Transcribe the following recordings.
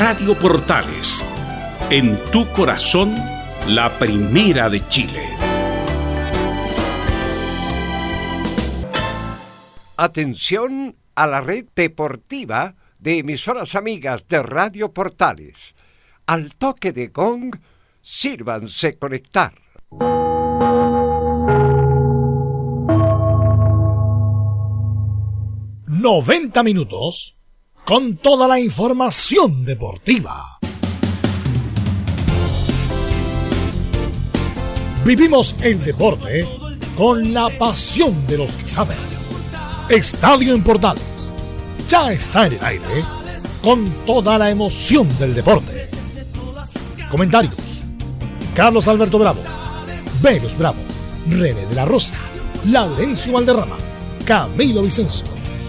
Radio Portales, en tu corazón, la primera de Chile. Atención a la red deportiva de emisoras amigas de Radio Portales. Al toque de gong, sírvanse conectar. ¡90 minutos! Con toda la información deportiva. Vivimos el deporte con la pasión de los que saben. Estadio en Portales ya está en el aire con toda la emoción del deporte. Comentarios: Carlos Alberto Bravo, Venus Bravo, René de la Rosa, Laurencio Valderrama, Camilo Vicencio,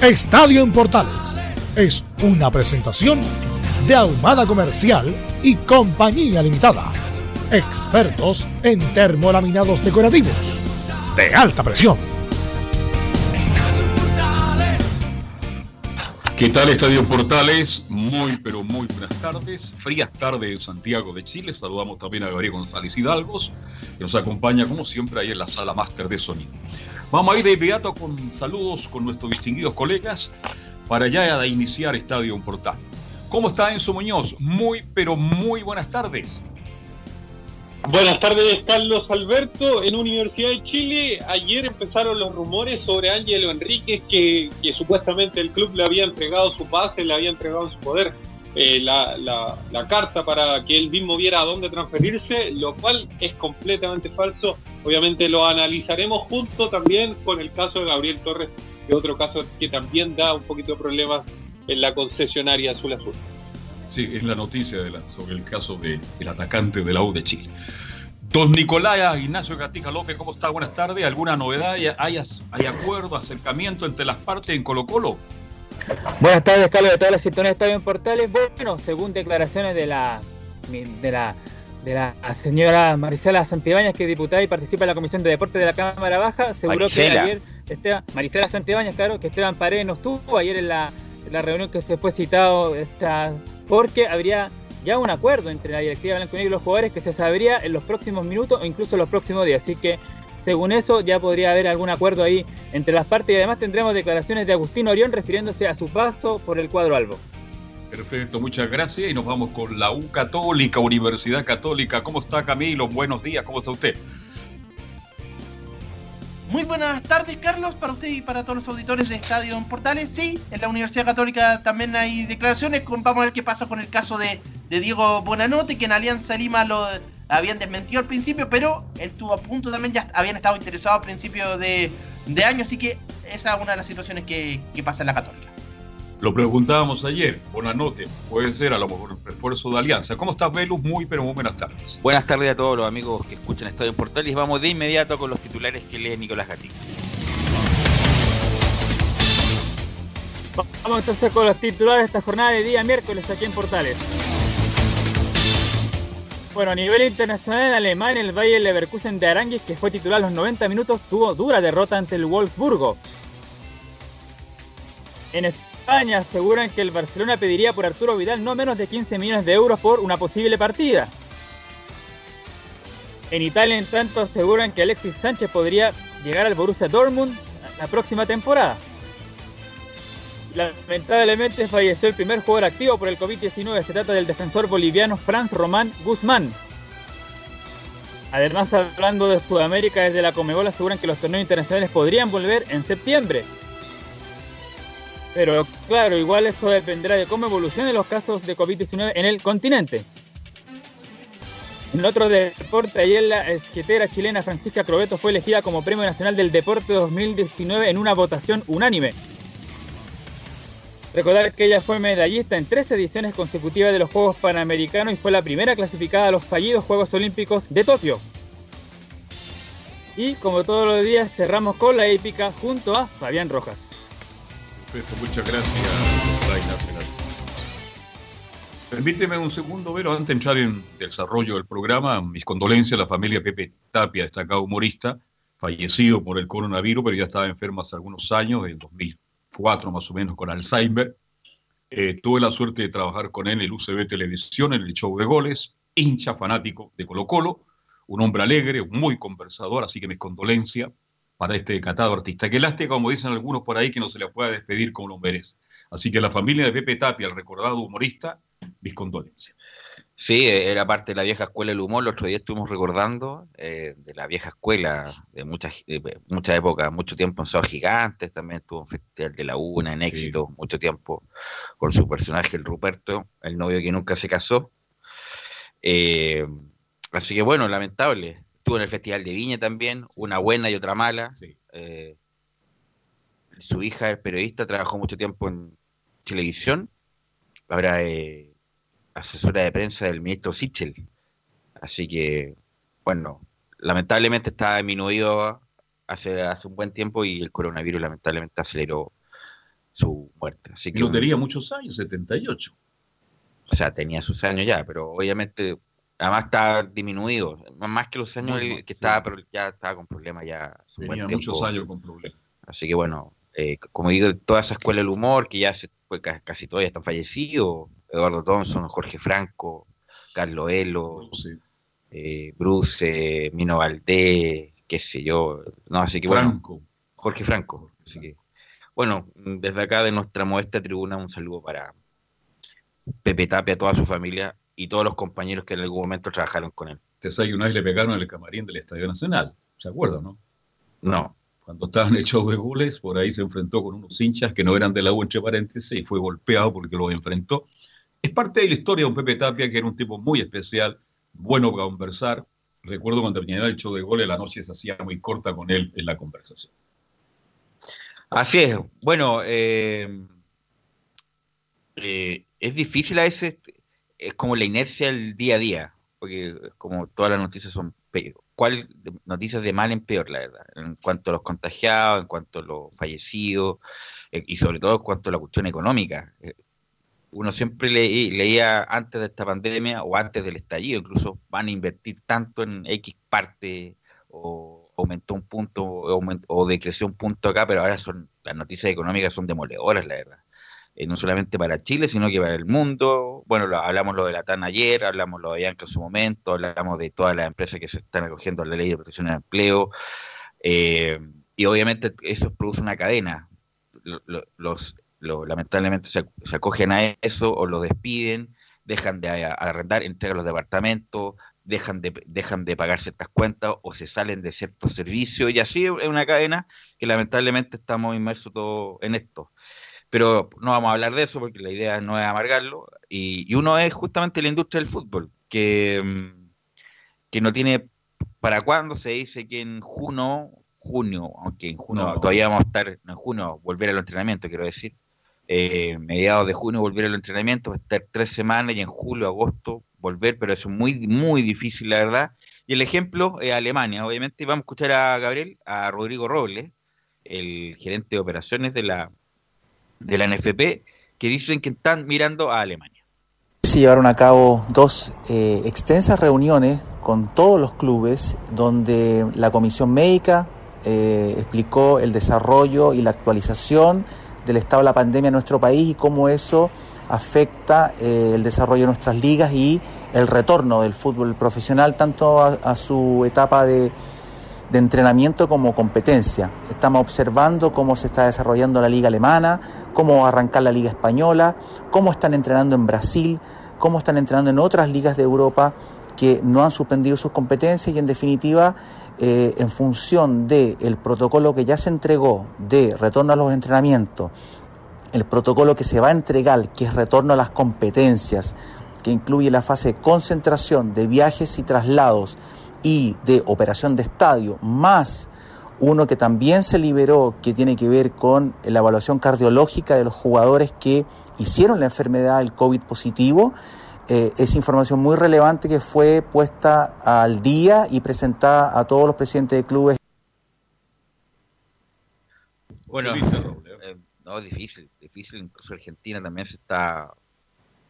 Estadio en Portales es una presentación de Ahumada Comercial y Compañía Limitada. Expertos en termolaminados decorativos de alta presión. ¿Qué tal Estadio Portales? Muy, pero muy buenas tardes. Frías tardes en Santiago de Chile. Saludamos también a Gabriel González Hidalgos, que nos acompaña como siempre ahí en la sala máster de sonido. Vamos a ir de inmediato con saludos con nuestros distinguidos colegas para ya iniciar Estadio Portal. ¿Cómo está Enzo Muñoz? Muy, pero muy buenas tardes. Buenas tardes, Carlos Alberto. En Universidad de Chile, ayer empezaron los rumores sobre Ángelo Enríquez, que, que supuestamente el club le había entregado su pase, le había entregado su poder, eh, la, la, la, carta para que él mismo viera a dónde transferirse, lo cual es completamente falso. Obviamente lo analizaremos junto también con el caso de Gabriel Torres, que otro caso que también da un poquito de problemas en la concesionaria Azul Azul. Sí, es la noticia de la, sobre el caso del el atacante de la U de Chile. Don Nicolás Ignacio Gatica López, ¿cómo está? Buenas tardes. ¿Alguna novedad? ¿Hay, hay acuerdo, acercamiento entre las partes en Colo Colo? Buenas tardes, Carlos, de todas las sintonías de Estadio en Portales. Bueno, según declaraciones de la, de la, de la señora Marisela Santibáñez, que es diputada y participa en la Comisión de Deportes de la Cámara Baja, aseguró que ayer Esteban, Marisela Santibáñez, claro, que Esteban Paredes no estuvo ayer en la, en la reunión que se fue citado esta, porque habría ya un acuerdo entre la directiva Blanco y los jugadores que se sabría en los próximos minutos o incluso en los próximos días. Así que según eso ya podría haber algún acuerdo ahí entre las partes y además tendremos declaraciones de Agustín Orión refiriéndose a su paso por el cuadro albo. Perfecto, muchas gracias y nos vamos con la U Católica, Universidad Católica. ¿Cómo está Camilo? Buenos días, ¿cómo está usted? Muy buenas tardes, Carlos, para usted y para todos los auditores de Estadio en Portales. Sí, en la Universidad Católica también hay declaraciones. Vamos a ver qué pasa con el caso de, de Diego Buenanote, que en Alianza Lima lo habían desmentido al principio, pero él estuvo a punto también, ya habían estado interesados a principio de, de año, así que esa es una de las situaciones que, que pasa en la Católica. Lo preguntábamos ayer, Buenanote, puede ser a lo mejor un refuerzo de Alianza. ¿Cómo estás, Velus? Muy, pero muy buenas tardes. Buenas tardes a todos los amigos que escuchan Estadio en Portales. Vamos de inmediato con los titulares que lee Nicolás Gatica. Vamos entonces con los titulares de esta jornada de día miércoles aquí en Portales. Bueno, a nivel internacional en Alemania, el Bayer Leverkusen de Aranguis, que fue titular los 90 minutos, tuvo dura derrota ante el Wolfsburgo. En España aseguran que el Barcelona pediría por Arturo Vidal no menos de 15 millones de euros por una posible partida. En Italia, en tanto, aseguran que Alexis Sánchez podría llegar al Borussia Dortmund la próxima temporada. Lamentablemente falleció el primer jugador activo por el COVID-19. Se trata del defensor boliviano Franz Román Guzmán. Además, hablando de Sudamérica, desde la Comebol aseguran que los torneos internacionales podrían volver en septiembre. Pero claro, igual eso dependerá de cómo evolucionen los casos de COVID-19 en el continente. En otro deporte, ayer la esquetera chilena Francisca Crobeto fue elegida como Premio Nacional del Deporte 2019 en una votación unánime. Recordar que ella fue medallista en tres ediciones consecutivas de los Juegos Panamericanos y fue la primera clasificada a los fallidos Juegos Olímpicos de Tokio. Y como todos los días cerramos con la épica junto a Fabián Rojas. Perfecto, muchas gracias, Permíteme un segundo, pero antes de entrar en desarrollo del programa, mis condolencias a la familia Pepe Tapia, destacado humorista, fallecido por el coronavirus, pero ya estaba enfermo hace algunos años, en 2004 más o menos, con Alzheimer. Eh, tuve la suerte de trabajar con él en el UCB Televisión, en el show de goles, hincha fanático de Colo Colo, un hombre alegre, muy conversador, así que mis condolencias para este decatado artista. Qué lástima, como dicen algunos por ahí, que no se le pueda despedir como lo merece. Así que la familia de Pepe Tapia, el recordado humorista, mis condolencias. Sí, era parte de la vieja escuela del humor. El otro día estuvimos recordando eh, de la vieja escuela de muchas mucha épocas, mucho tiempo en Sábado Gigantes, también estuvo en Festival de la Una, en éxito, mucho tiempo con su personaje, el Ruperto, el novio que nunca se casó. Eh, así que bueno, lamentable. Estuvo en el Festival de Viña también, una buena y otra mala. Eh, su hija es periodista, trabajó mucho tiempo en televisión. Ahora eh, asesora de prensa del ministro Sichel. Así que, bueno, lamentablemente está disminuido hace, hace un buen tiempo y el coronavirus lamentablemente aceleró su muerte. Así que, no tenía muchos años, 78. O sea, tenía sus años ya, pero obviamente, además está disminuido, más que los años que estaba, pero ya estaba con problemas ya. Tenía muchos años con problemas. Así que bueno, eh, como digo, toda esa escuela del humor, que ya se, pues, casi todos ya están fallecidos, Eduardo Thompson, Jorge Franco, Carlos Elo, eh, Bruce, Mino Valdés, qué sé yo, no, así que Franco. bueno, Jorge Franco, así que bueno, desde acá de nuestra modesta tribuna un saludo para Pepe Tapia, toda su familia y todos los compañeros que en algún momento trabajaron con él. Te sabes una vez le pegaron el camarín del Estadio Nacional, ¿se acuerdan, no? No. Cuando estaba en el show de goles, por ahí se enfrentó con unos hinchas que no eran de la U, entre paréntesis, y fue golpeado porque los enfrentó. Es parte de la historia de un Pepe Tapia, que era un tipo muy especial, bueno para conversar. Recuerdo cuando terminaba el show de goles, la noche se hacía muy corta con él en la conversación. Así es. Bueno, eh, eh, es difícil a veces, es como la inercia del día a día, porque como todas las noticias son ¿cuál noticias de mal en peor, la verdad? En cuanto a los contagiados, en cuanto a los fallecidos, eh, y sobre todo en cuanto a la cuestión económica. Uno siempre leía antes de esta pandemia o antes del estallido, incluso van a invertir tanto en X parte o aumentó un punto o, decreció un punto acá, pero ahora son las noticias económicas son demoledoras, la verdad. Eh, no solamente para Chile, sino que para el mundo. Bueno, hablamos lo de la TAN ayer, hablamos lo de Bianca en su momento, hablamos de todas las empresas que se están acogiendo a la ley de protección del empleo. Eh, y obviamente eso produce una cadena. Los, lamentablemente se, acogen a eso o lo despiden, dejan de arrendar, entregan los departamentos, dejan de, dejan de pagar ciertas cuentas o se salen de ciertos servicios y así es una cadena que lamentablemente estamos inmersos todos en esto. Pero no vamos a hablar de eso porque la idea no es amargarlo. Y, uno es justamente la industria del fútbol, que, mm, que no tiene para cuándo. Se dice que en junio, junio, aunque en junio todavía vamos a estar, en junio, volver al entrenamiento, quiero decir. Eh, mediados de junio volver al entrenamiento, estar tres semanas y en julio, agosto volver, pero eso es muy, muy difícil, la verdad. Y el ejemplo es Alemania, obviamente. Vamos a escuchar a Gabriel, a Rodrigo Robles, el gerente de operaciones de la, de la NFP que dicen que están mirando a Alemania. Se llevaron a cabo dos eh, extensas reuniones con todos los clubes donde la comisión médica eh, explicó el desarrollo y la actualización del estado de la pandemia en nuestro país y cómo eso afecta eh, el desarrollo de nuestras ligas y el retorno del fútbol profesional tanto a, su etapa de, de entrenamiento como competencia. Estamos observando cómo se está desarrollando la liga alemana, cómo va arrancar la liga española, cómo están entrenando en Brasil, cómo están entrenando en otras ligas de Europa que no han suspendido sus competencias y en definitiva eh, en función del protocolo que ya se entregó de retorno a los entrenamientos, el protocolo que se va a entregar, que es retorno a las competencias, que incluye la fase de concentración de viajes y traslados y de operación de estadio, más uno que también se liberó, que tiene que ver con la evaluación cardiológica de los jugadores que hicieron la enfermedad del COVID positivo, eh, es información muy relevante que fue puesta al día y presentada a todos los presidentes de clubes. Bueno, eh, no, difícil, difícil. Incluso Argentina también se está,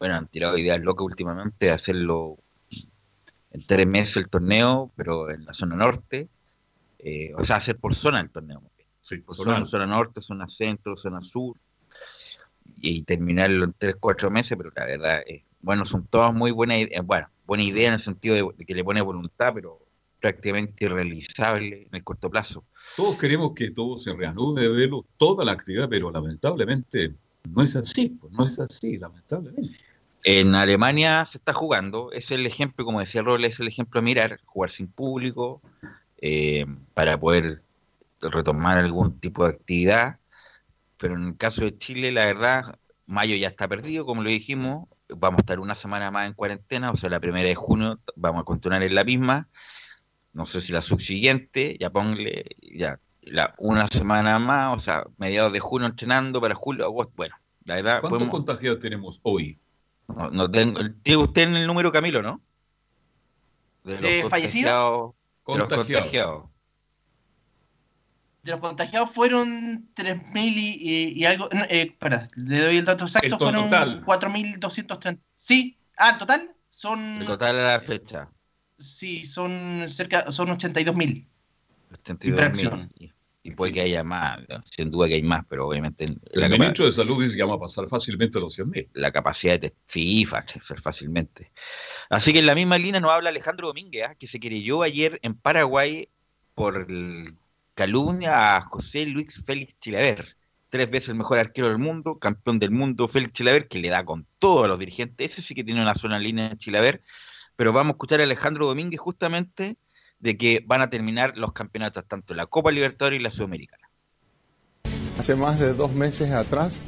bueno, han tirado ideas locas últimamente de hacerlo en tres meses el torneo, pero en la zona norte, eh, o sea, hacer por zona el torneo. Sí, por zona, zona norte, zona centro, zona sur, y terminarlo en tres, cuatro meses, pero la verdad es bueno, son todas muy buenas ideas, bueno, buena idea en el sentido de, que le pone voluntad, pero prácticamente irrealizable en el corto plazo. Todos queremos que todo se reanude, verlo, toda la actividad, pero lamentablemente no es así, pues no es así, lamentablemente. En Alemania se está jugando, es el ejemplo, como decía Robles, es el ejemplo a mirar, jugar sin público, eh, para poder retomar algún tipo de actividad, pero en el caso de Chile, la verdad, mayo ya está perdido, como lo dijimos, vamos a estar una semana más en cuarentena, o sea, la primera de junio vamos a continuar en la misma. No sé si la subsiguiente, ya ponle, ya la, una semana más, o sea, mediados de junio entrenando para julio, agosto. Bueno, la verdad. ¿Cuántos contagiados tenemos hoy? No, tengo, tiene usted en el número, Camilo, ¿no? De los fallecidos? contagiados de los contagiados fueron 3.000 y, y, algo. Eh, espera, le doy el dato exacto. fueron 4.230. Sí, ah, total son. El total a la fecha. Sí, son cerca, son 82.000. 82.000. Y, y puede que haya más, sin duda que hay más, pero obviamente. El ministro de Salud dice que vamos a pasar fácilmente los 100.000. La capacidad de. Sí, fácilmente. Así que en la misma línea nos habla Alejandro Domínguez, ¿ah? que se querelló ayer en Paraguay por el calumnia a José Luis Félix Chilaver, tres veces el mejor arquero del mundo, campeón del mundo Félix Chilaver, que le da con todos los dirigentes, ese sí que tiene una zona línea en Chilaver, pero vamos a escuchar a Alejandro Domínguez justamente de que van a terminar los campeonatos, tanto la Copa Libertadores y la Sudamericana. Hace más de dos meses atrás,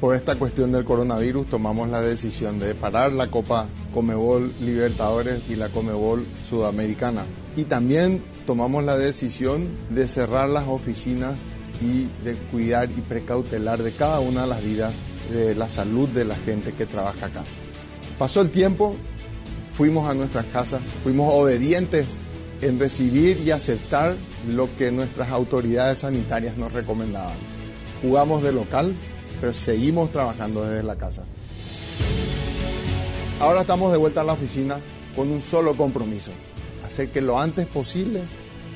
por esta cuestión del coronavirus, tomamos la decisión de parar la Copa Comebol Libertadores y la Comebol Sudamericana. Y también tomamos la decisión de cerrar las oficinas y de cuidar y precautelar de cada una de las vidas, de la salud de la gente que trabaja acá. Pasó el tiempo, fuimos a nuestras casas, fuimos obedientes en recibir y aceptar lo que nuestras autoridades sanitarias nos recomendaban. Jugamos de local, pero seguimos trabajando desde la casa. Ahora estamos de vuelta a la oficina con un solo compromiso, hacer que lo antes posible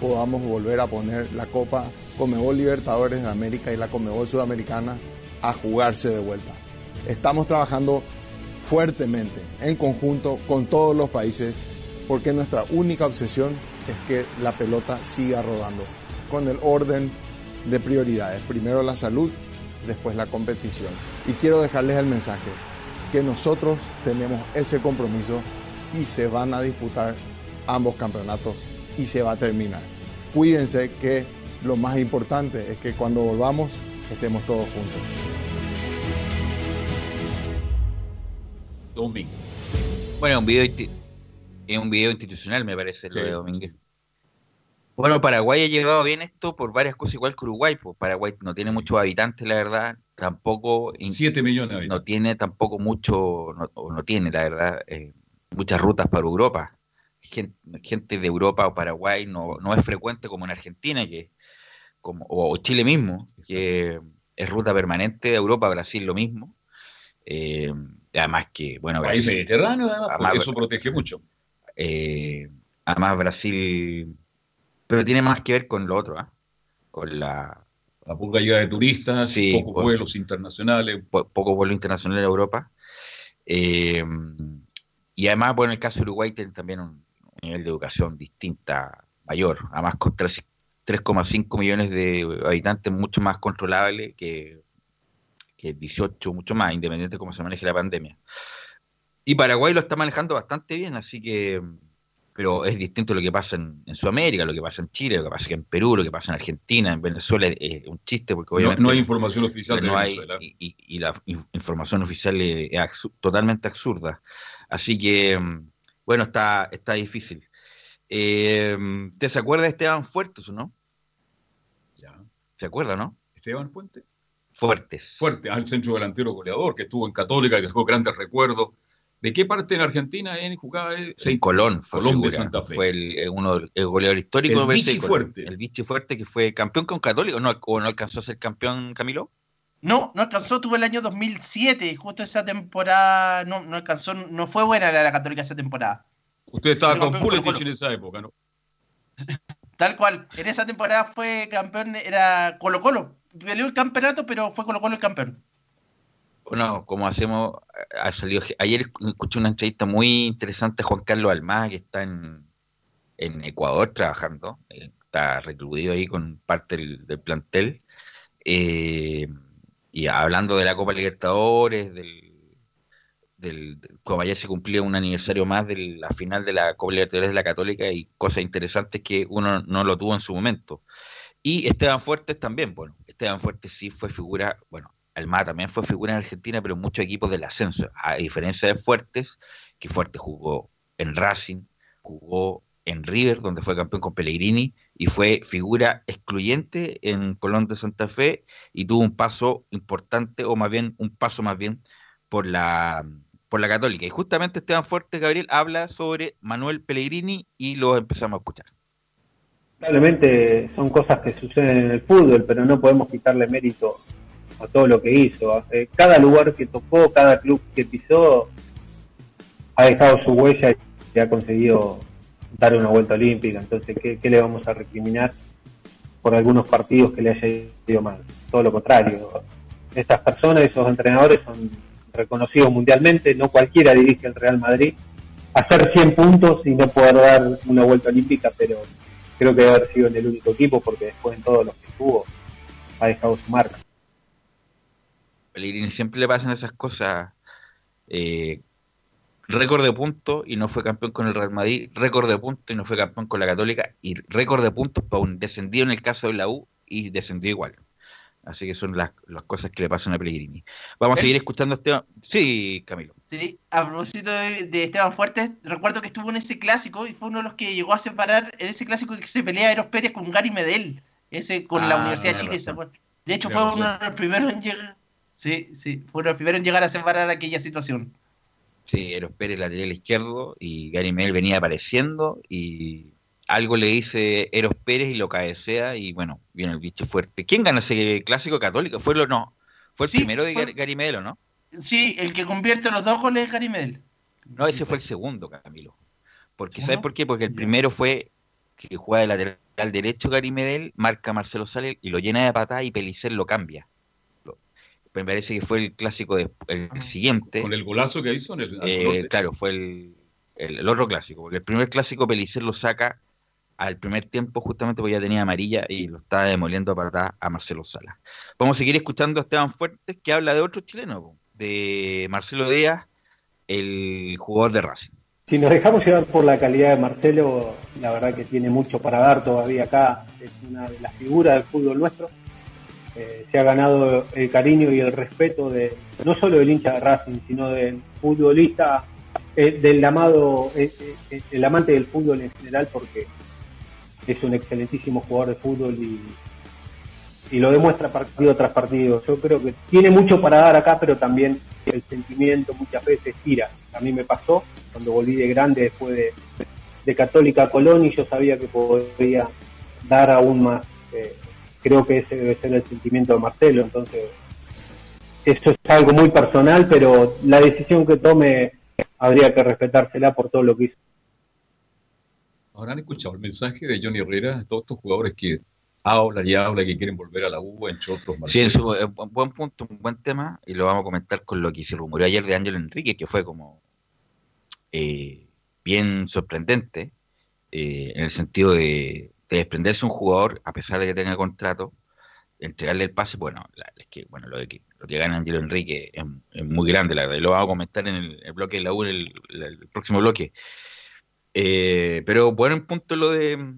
podamos volver a poner la Copa Comebol Libertadores de América y la Comebol Sudamericana a jugarse de vuelta. Estamos trabajando fuertemente, en conjunto con todos los países, porque nuestra única obsesión es que la pelota siga rodando, con el orden de prioridades. Primero la salud, después la competición. Y quiero dejarles el mensaje, que nosotros tenemos ese compromiso y se van a disputar ambos campeonatos y se va a terminar. Cuídense que lo más importante es que cuando volvamos estemos todos juntos. Domingo. Bueno, un video, un video institucional me parece lo de Domínguez. Bueno, Paraguay ha llevado bien esto por varias cosas, igual que Uruguay. Pues Paraguay no tiene muchos habitantes, la verdad. Tampoco. 7 millones No tiene tampoco mucho, no, no tiene, la verdad, eh, muchas rutas para Europa gente, de Europa o Paraguay no, no, es frecuente como en Argentina que, como, o Chile mismo, que es ruta permanente de Europa a Brasil lo mismo. Eh, además que, bueno, Brasil, Mediterráneo, además, eso protege mucho. Eh, además Brasil, pero tiene más que ver con lo otro, ¿ah? con la... La poca ayuda de turistas, pocos vuelos internacionales. pocos vuelos internacionales a Europa. Eh, y además, bueno, en el caso de Uruguay tiene también un, nivel de educación distinta, mayor, además con 3,5 millones de habitantes, mucho más controlable que, que 18, mucho más, independiente de cómo se maneje la pandemia. Y Paraguay lo está manejando bastante bien, así que pero es distinto lo que pasa en, Sudamérica, lo que pasa en Chile, lo que pasa en Perú, lo que pasa en Argentina, en Venezuela, es un chiste porque obviamente... No, hay información oficial de Venezuela. y, la información oficial es, totalmente absurda. Así que, mm, bueno, está, está difícil. Eh, ¿Te se acuerda de Esteban Fuertes o no? Ya. ¿Se acuerda, no? Esteban Fuentes. Fuertes. Fuerte, al centro delantero goleador, que estuvo en Católica, que dejó grandes recuerdos ¿De qué parte en Argentina él jugaba? En Colón, fue, Colón de Santa Fe. Fue el, uno, el goleador histórico. El Vichy Fuerte. El Vichy Fuerte que fue campeón con Católico. ¿No, ¿O no alcanzó a ser campeón, Camilo? No, no alcanzó, tuvo el año 2007, justo esa temporada, no, no alcanzó, no fue buena la, la Católica esa temporada. Usted estaba con Pulitich en esa época, ¿no? Tal cual, en esa temporada fue campeón, era Colo Colo, peleó el campeonato, pero fue Colo Colo el campeón bueno, como hacemos, ha salido, ayer escuché una entrevista muy interesante a Juan Carlos Almada, que está en, Ecuador trabajando, eh, está recluido ahí con parte del, plantel, eh, y hablando de la Copa Libertadores, del, como ayer se cumplía un aniversario más de la final de la Copa Libertadores de la Católica y cosas interesantes que uno no lo tuvo en su momento. Y Esteban Fuertes también, bueno, Esteban Fuertes sí fue figura, bueno, Almada también fue figura en Argentina, pero muchos equipos del ascenso, a diferencia de Fuertes, que Fuertes jugó en Racing, jugó en River, donde fue campeón con Pellegrini, y fue figura excluyente en Colón de Santa Fe, y tuvo un paso importante, o más bien, un paso más bien, por la, por la Católica. Y justamente Esteban Fuertes, Gabriel, habla sobre Manuel Pellegrini y lo empezamos a escuchar. Probablemente son cosas que suceden en el fútbol, pero no podemos quitarle mérito a todo lo que hizo. Eh, cada lugar que tocó, cada club que pisó, ha dejado su huella y ha conseguido dar una vuelta olímpica. Entonces, ¿qué, le vamos a recriminar por algunos partidos que le haya ido mal? Todo lo contrario. Estas personas, esos entrenadores son reconocidos mundialmente, no cualquiera dirige el Real Madrid. Hacer 100 puntos y no poder dar una vuelta olímpica, pero creo que debe haber sido en el único equipo porque después en todos los que tuvo ha dejado su marca. Pellegrini siempre le pasan esas cosas. Eh, récord de puntos y no fue campeón con el Real Madrid, récord de puntos y no fue campeón con la Católica, y récord de puntos para un descendido en el caso de la U y descendió igual. Así que son las, cosas que le pasan a Pellegrini. Vamos a seguir escuchando a Esteban. Sí, Camilo. Sí, a propósito de, Esteban Fuertes, recuerdo que estuvo en ese clásico y fue uno de los que llegó a separar en ese clásico que se pelea Eros Pérez con Gary Medel, ese con la ah, Universidad de Chile. De hecho, fue uno de los primeros en llegar Sí, sí, fue el primero en llegar a separar aquella situación. Sí, Eros Pérez lateral izquierdo y Gary Mel venía apareciendo y algo le dice Eros Pérez y lo cabecea y bueno, viene el bicho fuerte. ¿Quién gana ese clásico católico? ¿Fue lo no? ¿Fue el primero de Gary Medel o no? Sí, el que convierte los dos goles es Gary Medel. No, ese fue el segundo, Camilo. Porque, ¿Sabes por qué? Porque el primero fue que juega de lateral derecho Gary Medel, marca Marcelo Sales y lo llena de patada y Pelicer lo cambia me parece que fue el clásico de, el ah. siguiente. Con el golazo que hizo en el. Eh, claro, fue el, el, otro clásico, porque el primer clásico Pelicer lo saca al primer tiempo justamente porque ya tenía amarilla y lo estaba demoliendo para a Marcelo Sala. Vamos a seguir escuchando a Esteban Fuertes que habla de otro chileno, de Marcelo Díaz, el jugador de Racing. Si nos dejamos llevar por la calidad de Marcelo, la verdad que tiene mucho para dar todavía acá, es una de las figuras del fútbol nuestro eh, se ha ganado el cariño y el respeto de no solo del hincha de Racing, sino del futbolista, eh, del amado, eh, el amante del fútbol en general, porque es un excelentísimo jugador de fútbol y, lo demuestra partido tras partido. Yo creo que tiene mucho para dar acá, pero también el sentimiento muchas veces tira. A mí me pasó cuando volví de grande después de, de Católica Colón y yo sabía que podía dar aún más creo que ese debe ser el sentimiento de Marcelo. Entonces, eso es algo muy personal, pero la decisión que tome habría que respetársela por todo lo que hizo. ¿Habrán escuchado el mensaje de Johnny Herrera, todos estos jugadores que hablan y hablan que quieren volver a la U, entre otros? Sí, es un buen punto, un buen tema, y lo vamos a comentar con lo que se rumoreó ayer de Ángel Enrique, que fue como eh, bien sorprendente, eh, en el sentido de, desprenderse un jugador, a pesar de que tenga contrato, entregarle el pase, bueno, es que bueno lo, que, lo que gana Angelo Enrique es, muy grande, la verdad, lo vamos comentar en el, bloque de la U, el, el, próximo bloque. Eh, pero bueno, en punto lo de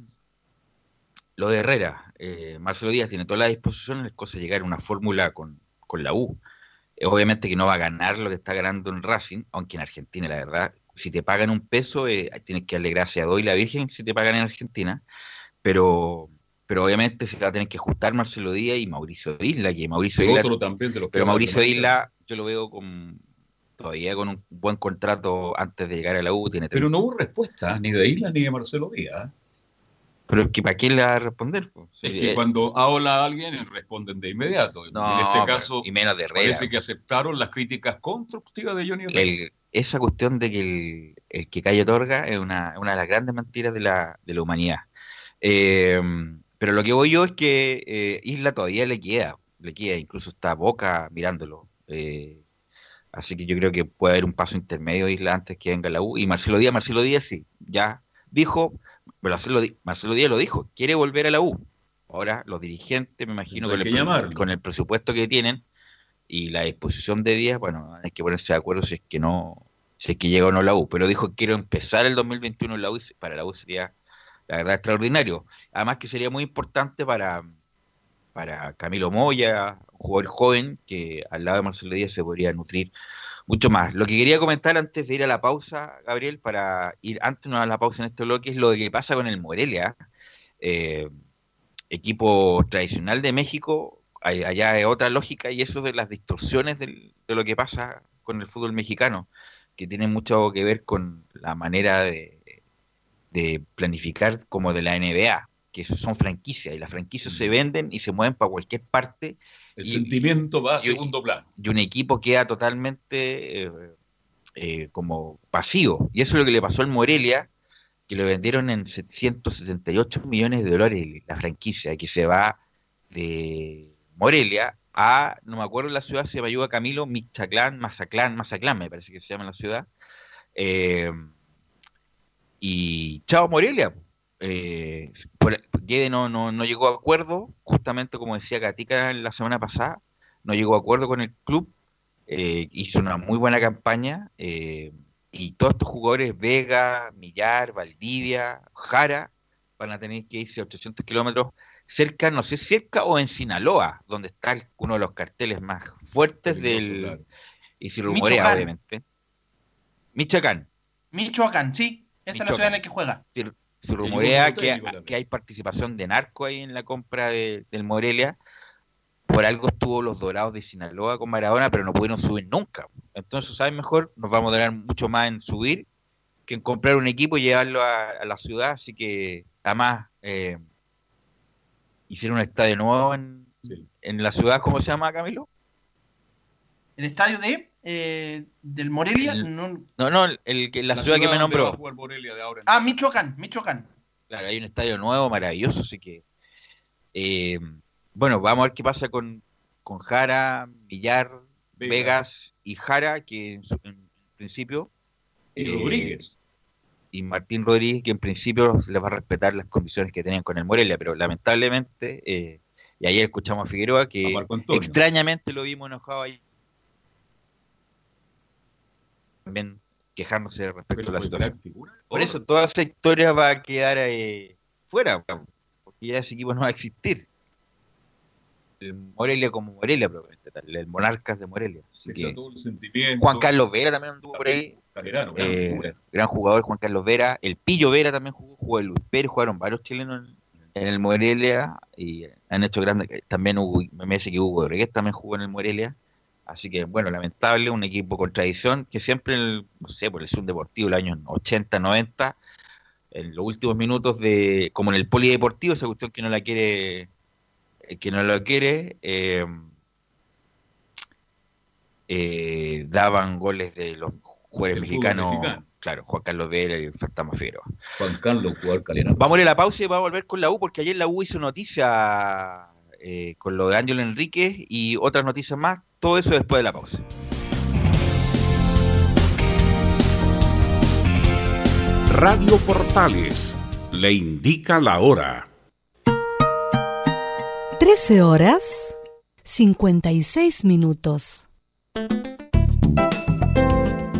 lo de Herrera. Eh, Marcelo Díaz tiene toda la disposición, es cosa de llegar a una fórmula con, con la U. obviamente que no va a ganar lo que está ganando en Racing, aunque en Argentina, la verdad, si te pagan un peso, eh, tienes que darle gracias a Doy la Virgen si te pagan en Argentina, pero, pero obviamente se va a tener que ajustar Marcelo Díaz y Mauricio Isla, que Mauricio Isla, pero Mauricio Isla yo lo veo con todavía con un buen contrato antes de llegar a la U. Tiene pero no hubo respuesta ni de Isla ni de Marcelo Díaz. Pero es que ¿para quién le va a responder? Es que cuando habla alguien responden de inmediato. en este caso, y menos de parece que aceptaron las críticas constructivas de Johnny el, Esa cuestión de que el, el que calle otorga es una, una, de las grandes mentiras de la, de la humanidad. Eh, pero lo que voy yo es que eh, Isla todavía le queda, le queda, incluso está Boca mirándolo. Eh, así que yo creo que puede haber un paso intermedio Isla antes que venga la U. Y Marcelo Díaz, Marcelo Díaz sí, ya dijo Marcelo, Marcelo Díaz lo dijo, quiere volver a la U. Ahora los dirigentes, me imagino, con el, con el, presupuesto que tienen y la disposición de Díaz, bueno, hay que ponerse de acuerdo si es que no, si es que llega o no la U. Pero dijo, quiero empezar el 2021 en la U y para la U sería, la verdad, extraordinario. Además que sería muy importante para, para Camilo Moya, un jugador joven que al lado de Marcelo Díaz se podría nutrir mucho más. Lo que quería comentar antes de ir a la pausa, Gabriel, para ir antes a la pausa en este bloque, es lo de que pasa con el Morelia, eh, equipo tradicional de México. Allá hay otra lógica y eso de las distorsiones de lo que pasa con el fútbol mexicano, que tiene mucho que ver con la manera de, de planificar como de la NBA, que son franquicias y las franquicias se venden y se mueven para cualquier parte el sentimiento va a segundo plano. Y un equipo queda totalmente eh, eh, como pasivo. Y eso es lo que le pasó al Morelia, que lo vendieron en 768 millones de dólares la franquicia, que se va de Morelia a, no me acuerdo la ciudad, se me ayuda Camilo, Michaclán, Mazaclán, Mazaclán me parece que se llama la ciudad. Eh, y chao Morelia, eh, Guede no, no, no, llegó a acuerdo, justamente como decía Gatica la semana pasada, no llegó a acuerdo con el club, eh, hizo una muy buena campaña eh, y todos estos jugadores, Vega, Millar, Valdivia, Jara, van a tener que irse a 800 kilómetros cerca, no sé, cerca o en Sinaloa, donde está uno de los carteles más fuertes del... Y si rumorea, obviamente. Michoacán. Michoacán, sí. Esa es la ciudad en la que juega. Se rumorea que, que, hay participación de narco ahí en la compra del Morelia. Por algo estuvo los Dorados de Sinaloa con Maradona, pero no pudieron subir nunca. Entonces, ¿sabes mejor? Nos vamos a demorar mucho más en subir que en comprar un equipo y llevarlo a, la ciudad. Así que, además, eh, hicieron un estadio nuevo en, en la ciudad. ¿Cómo se llama, Camilo? El estadio de eh, del Morelia. no, no, el, que la, ciudad, que me nombró. Ah, Michoacán, Michoacán. Claro, hay un estadio nuevo, maravilloso, así que. Eh, bueno, vamos a ver qué pasa con, con Jara, Villar, Vegas. y Jara, que en, principio. Y Rodríguez. Y Martín Rodríguez, que en principio les va a respetar las condiciones que tenían con el Morelia, pero lamentablemente, eh, y ayer escuchamos a Figueroa que extrañamente lo vimos enojado ahí también quejándose respecto a la situación. Por eso toda esa historia va a quedar eh, fuera, porque ya ese equipo no va a existir. El Morelia como Morelia, probablemente, el Monarcas de Morelia. Juan Carlos Vera también anduvo por ahí. Eh, gran, jugador Juan Carlos Vera. El Pillo Vera también jugó, jugó el Luis Pérez, jugaron varios chilenos en, el Morelia y han hecho grandes. También hubo, me parece que Hugo Rodríguez también jugó en el Morelia. Así que, bueno, lamentable, un equipo con tradición que siempre, el, no sé, por el Sur Deportivo, el año 80, 90, en los últimos minutos de, como en el polideportivo, esa cuestión que no la quiere, eh, que no lo quiere, eh, eh, daban goles de los jugadores mexicanos. Claro, Juan Carlos Vera y Fantasma Figueroa. Juan Carlos, jugador Vamos a ir a la pausa y vamos a volver con la U, porque ayer la U hizo noticia eh, con lo de Ángelo Enríquez y otras noticias más. Todo eso después de la pausa. Radio Portales le indica la hora. 13 horas 56 minutos.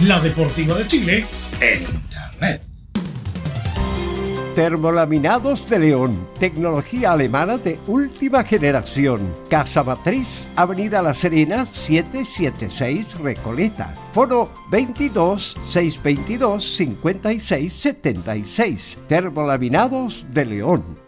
La Deportiva de Chile en Internet. Termolaminados de León, tecnología alemana de última generación. Casa Matriz, Avenida La Serena, 776 Recoleta. Foro 22 622 56 76. Termolaminados de León.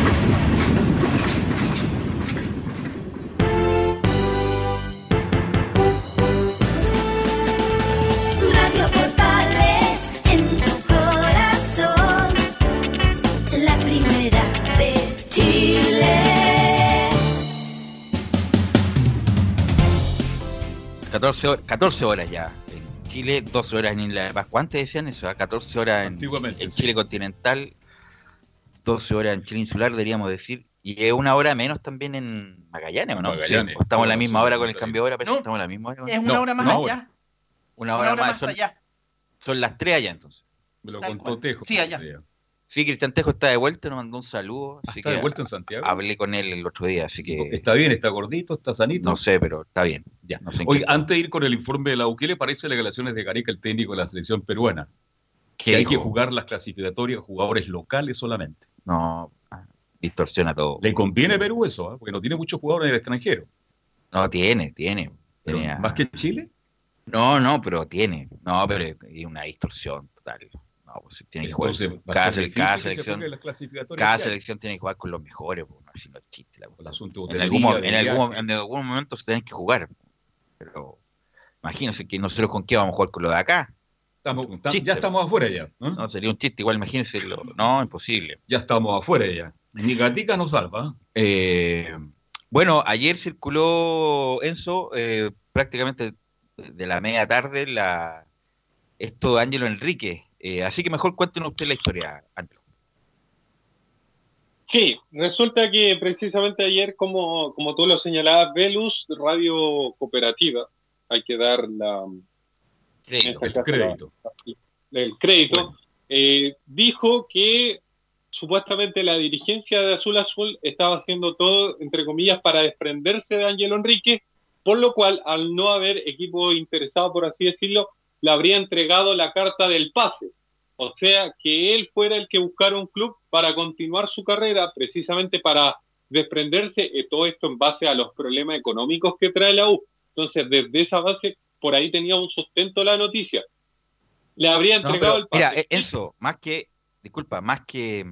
14 horas, 14 horas ya en Chile, 12 horas en Isla Pascua. Antes decían eso, ¿ah? 14 horas en, en sí. Chile continental, 12 horas en Chile insular, deberíamos decir. Y es una hora menos también en Magallanes, ¿o no? Magallanes, Sí, pues estamos en la misma hora con el cambio de hora, pero No, estamos en la misma hora. Es una No, hora más una allá. hora. Una Una hora, más. más Son, allá. son las 3 allá entonces. Me lo Tal contó cual. Tejo. Sí, allá. Sí, Cristian Tejo está de vuelta, nos mandó un saludo. Ah, Así ¿Está que de vuelta en Santiago? hablé con él el otro día, así que ¿Está bien? ¿Está gordito? ¿Está sanito? no sé, pero está bien. Ya. No sé Oye, antes de ir con el informe de la U, ¿qué le parece las declaraciones de Gareca, el técnico de la selección peruana? ¿Qué Que hay que jugar las clasificatorias jugadores locales solamente. No, ah, distorsiona todo. ¿Le conviene a Perú eso? ah? Porque no tiene muchos jugadores en el extranjero. No, tiene, tiene. Pero Tiene a- ¿Más que Chile? No, no, pero tiene. No, pero es una distorsión total. No, pues tiene que jugar. Cada, selección, cada selección tiene que jugar con los mejores, pues, no, si no es chiste. la El asunto de en, algún, en, algún, en algún momento se tienen que jugar. Pero imagínense que nosotros con qué vamos a jugar con lo de acá. Estamos- ya estamos afuera ya. ¿no? No, sería un chiste, igual imagínense. Lo, no, imposible. Ya estamos afuera ya. Ni Gatica nos salva. Eh, bueno, ayer circuló Enzo eh, prácticamente de la media tarde la esto de Ángelo Enrique. Eh, así que mejor cuéntenos usted la historia, Ángelo. Sí, resulta que precisamente ayer, como, como tú lo señalabas, Velus, radio cooperativa, hay que dar la, este el caso, la- crédito. el crédito, eh, dijo que supuestamente la dirigencia de Azul Azul estaba haciendo todo, entre comillas, para desprenderse de Ángelo Enrique, por lo cual, al no haber equipo interesado, por así decirlo, le habría entregado la carta del pase. O sea, que él fuera el que buscara un club para continuar su carrera, precisamente para desprenderse de todo esto en base a los problemas económicos que trae la U. Entonces, desde esa base, por ahí tenía un sustento la noticia. Le habría No, entregado pero, el pase. mira, eh, Enzo, más que, disculpa, más que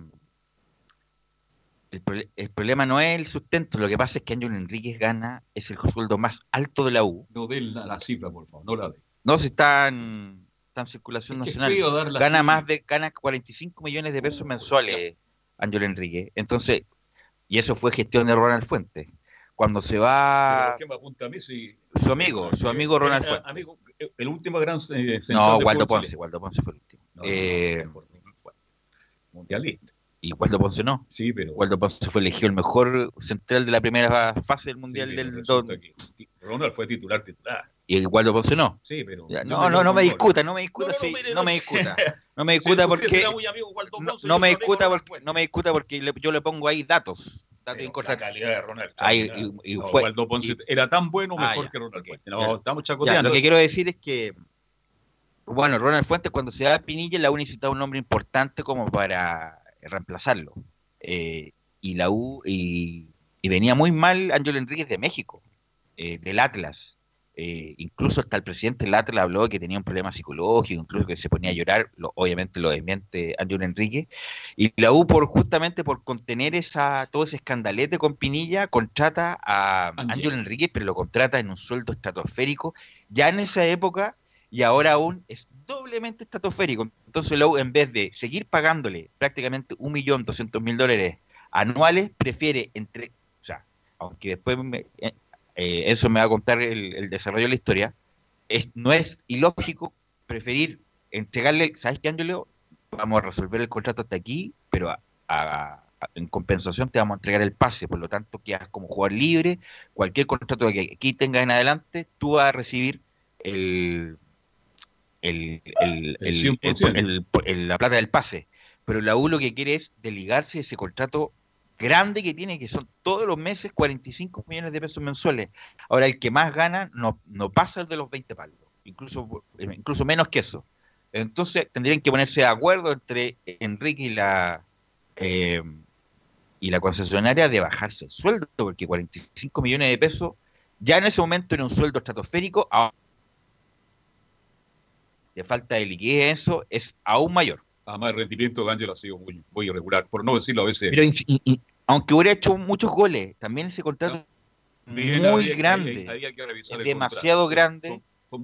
el, problema no es el sustento, lo que pasa es que Ángelo Enríquez gana, es el sueldo más alto de la U. No den la, la cifra, por favor, no la den. No, si está en, circulación Es nacional. Gana más de, gana 45 millones de pesos mensuales, Ángelo Enrique. Entonces, y eso fue gestión de Ronald Fuentes. Cuando se va ¿por qué me apunta a mí si- su amigo, su amigo Eh, Ronald eh, Fuentes. amigo, eh, el último gran eh, central No, Waldo Ponce. Waldo Ponce fue el último. No, Eh, Ronald. Mundialista. y Waldo Ponce no. Sí, pero. Waldo Ponce fue elegido el mejor central de la primera fase del Mundial sí, del don- Ronald fue titular titular. Y Waldo Ponce no. Sí, pero. Ya, yo no, me no, no me discuta, no me discuta, No, no, sí, no no, me discuta. No me discuta porque no, no me discuta porque no me discuta porque yo le pongo ahí datos. datos Pero la calidad de Ronald. Ay, extraordinaria. y- y No, fue- Waldo Ponce y- era tan bueno Ah, mejor que Ronald Fuentes. No, estamos Ya, lo que quiero decir es que, bueno, Ronald Fuentes cuando se va a Pinilla, la U necesitaba un nombre importante como para reemplazarlo. Eh, y la U, y, venía muy mal Ángelo Enríquez de México, eh, del Atlas. Eh, incluso hasta el presidente del Atlas habló que tenía un problema psicológico, incluso que se ponía a llorar, lo- obviamente lo desmiente Ángelo Enrique. Y la U, por, justamente por contener esa, todo ese escandalete con Pinilla, contrata a. Ángelo Enríquez, pero lo contrata en un sueldo estratosférico, ya en esa época, y ahora aún es doblemente estratosférico. Entonces la U, en vez de seguir pagándole prácticamente 1.200.000 dólares anuales, prefiere entre, o sea, aunque después me- eh, eso me va a contar el, el desarrollo de la historia, es, no es ilógico preferir entregarle, ¿sabes qué, Ángelo? Vamos a resolver el contrato hasta aquí, pero a- a- a- en compensación te vamos a entregar el pase, por lo tanto quedas como jugador libre, cualquier contrato que aquí tengas en adelante, tú vas a recibir el, el, el- El el- 100%. el- el- la plata del pase. Pero la U lo que quiere es desligarse de ese contrato grande que tiene, que son todos los meses 45 millones de pesos mensuales. Ahora, el que más gana no, no pasa el de los 20 palos, incluso, incluso menos que eso. Entonces, tendrían que ponerse de acuerdo entre Enrique y la, eh, y la concesionaria de bajarse el sueldo, porque 45 millones de pesos ya en ese momento era un sueldo estratosférico, ahora de falta de liquidez, eso es aún mayor. Además, el rendimiento de Ángel ha sido muy, muy irregular, por no decirlo a veces. Pero in- in- in- aunque hubiera hecho muchos goles, también ese contrato Bien, muy había- grande, había- había que revisar es el demasiado contrato. grande.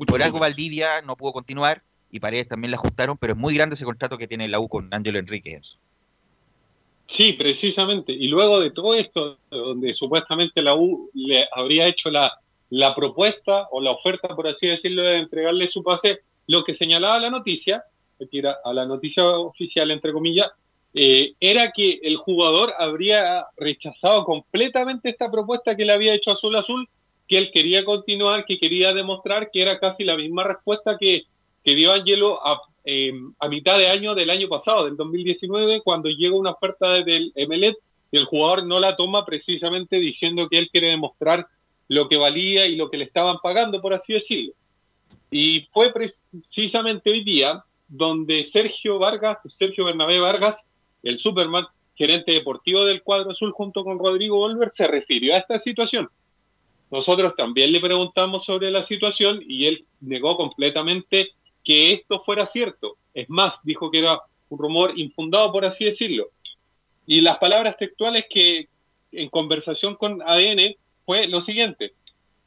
Por algo. Valdivia no pudo continuar y Paredes también la ajustaron, pero es muy grande ese contrato que tiene la U con Ángelo Enríquez. Sí, precisamente. Y luego de todo esto, donde supuestamente la U le habría hecho la, la propuesta o la oferta, por así decirlo, de entregarle su pase, lo que señalaba la noticia, que era a la noticia oficial, entre comillas, eh, era que el jugador habría rechazado completamente esta propuesta que le había hecho Azul Azul, que él quería continuar, que quería demostrar que era casi la misma respuesta que, que dio Angelo a, a mitad de año del año pasado, del 2019, cuando llega una oferta del Emelet y el jugador no la toma precisamente diciendo que él quiere demostrar lo que valía y lo que le estaban pagando, por así decirlo. Y fue precisamente hoy día donde Sergio Vargas, Sergio Bernabé Vargas, el Superman, gerente deportivo del cuadro azul junto con Rodrigo Volver, se refirió a esta situación. Nosotros también le preguntamos sobre la situación y él negó completamente que esto fuera cierto. Es más, dijo que era un rumor infundado, por así decirlo. Y las palabras textuales que en conversación con ADN fue lo siguiente.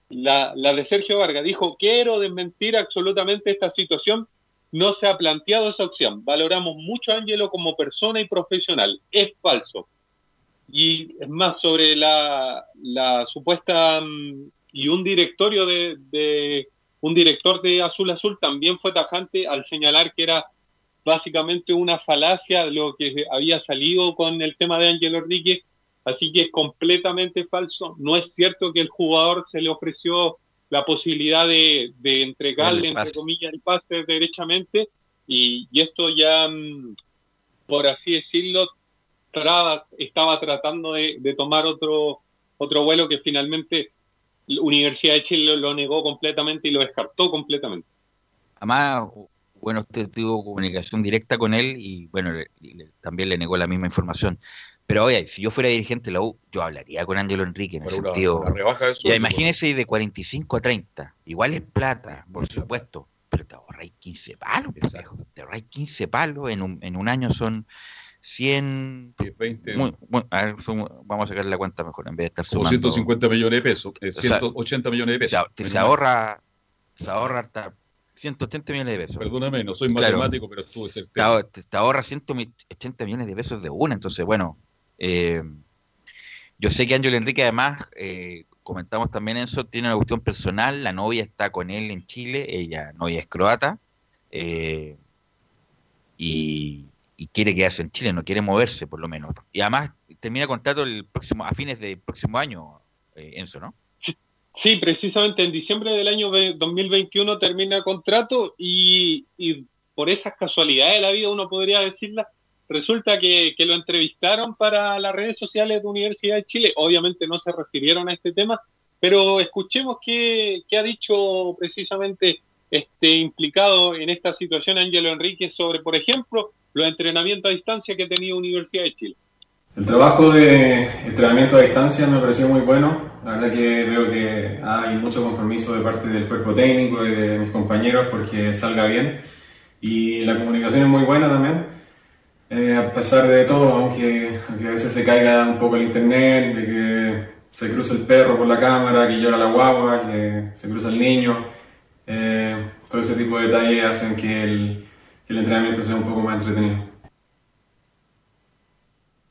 La, la de Sergio Vargas dijo, quiero desmentir absolutamente esta situación, no se ha planteado esa opción. Valoramos mucho a Angelo como persona y profesional. Es falso. Y es más, sobre la, la supuesta mm, y un directorio de, un director de Azul Azul también fue tajante al señalar que era básicamente una falacia lo que había salido con el tema de Ángelo Enrique, así que es completamente falso. No es cierto que el jugador se le ofreció la posibilidad de, de entregarle, entre comillas, el pase derechamente, y, y esto ya, mm, por así decirlo, tra- estaba tratando de, de tomar otro, otro vuelo que finalmente la Universidad de Chile lo, lo negó completamente y lo descartó completamente. Además, bueno, usted tuvo comunicación directa con él y bueno, le- le- también le negó la misma información. Pero oye, si yo fuera dirigente de la U, yo hablaría con Ángelo Enrique en el una- sentido. una rebaja de ya imagínese de 45 a 30. Igual es plata, por supuesto. Pero te ahorráis 15 palos, pues, viejo. Te ahorráis 15 palos. En un, en un año son 100. 20. muy- muy- a ver, son- vamos a sacar la cuenta mejor en vez de estar sumando. 150 millones de pesos, eh, O sea, 180 millones de se, pesos. ahor- se ahorra, se ahorra hasta 180 millones de pesos. Perdóname, no soy Claro. matemático, pero estuve te, certero. te- te ahorra 180 millones de pesos de una. Entonces, bueno, eh, yo sé que Ángel Enrique, además, eh, comentamos también eso, tiene una cuestión personal. La novia está con él en Chile, ella, novia es croata, eh, y, quiere quedarse en Chile, no quiere moverse, por lo menos. Y además, termina contrato el próximo, a fines del próximo año, Enzo, ¿no? Sí, precisamente en diciembre del año ve- 2021 termina contrato y, y por esas casualidades de la vida, uno podría decirla, resulta que, que lo entrevistaron para las redes sociales de Universidad de Chile. Obviamente no se refirieron a este tema, pero escuchemos qué, qué ha dicho precisamente este implicado en esta situación Ángelo Enrique sobre, por ejemplo, los entrenamientos a distancia que tenido Universidad de Chile. El trabajo de entrenamiento a distancia me pareció muy bueno. La verdad que veo que hay mucho compromiso de parte del cuerpo técnico y de mis compañeros porque salga bien. Y la comunicación es muy buena también. Eh, a pesar de todo, aunque, a veces se caiga un poco el internet, de que se cruza el perro por la cámara, que llora la guagua, que se cruza el niño, eh, todo ese tipo de detalles hacen que el, entrenamiento sea un poco más entretenido.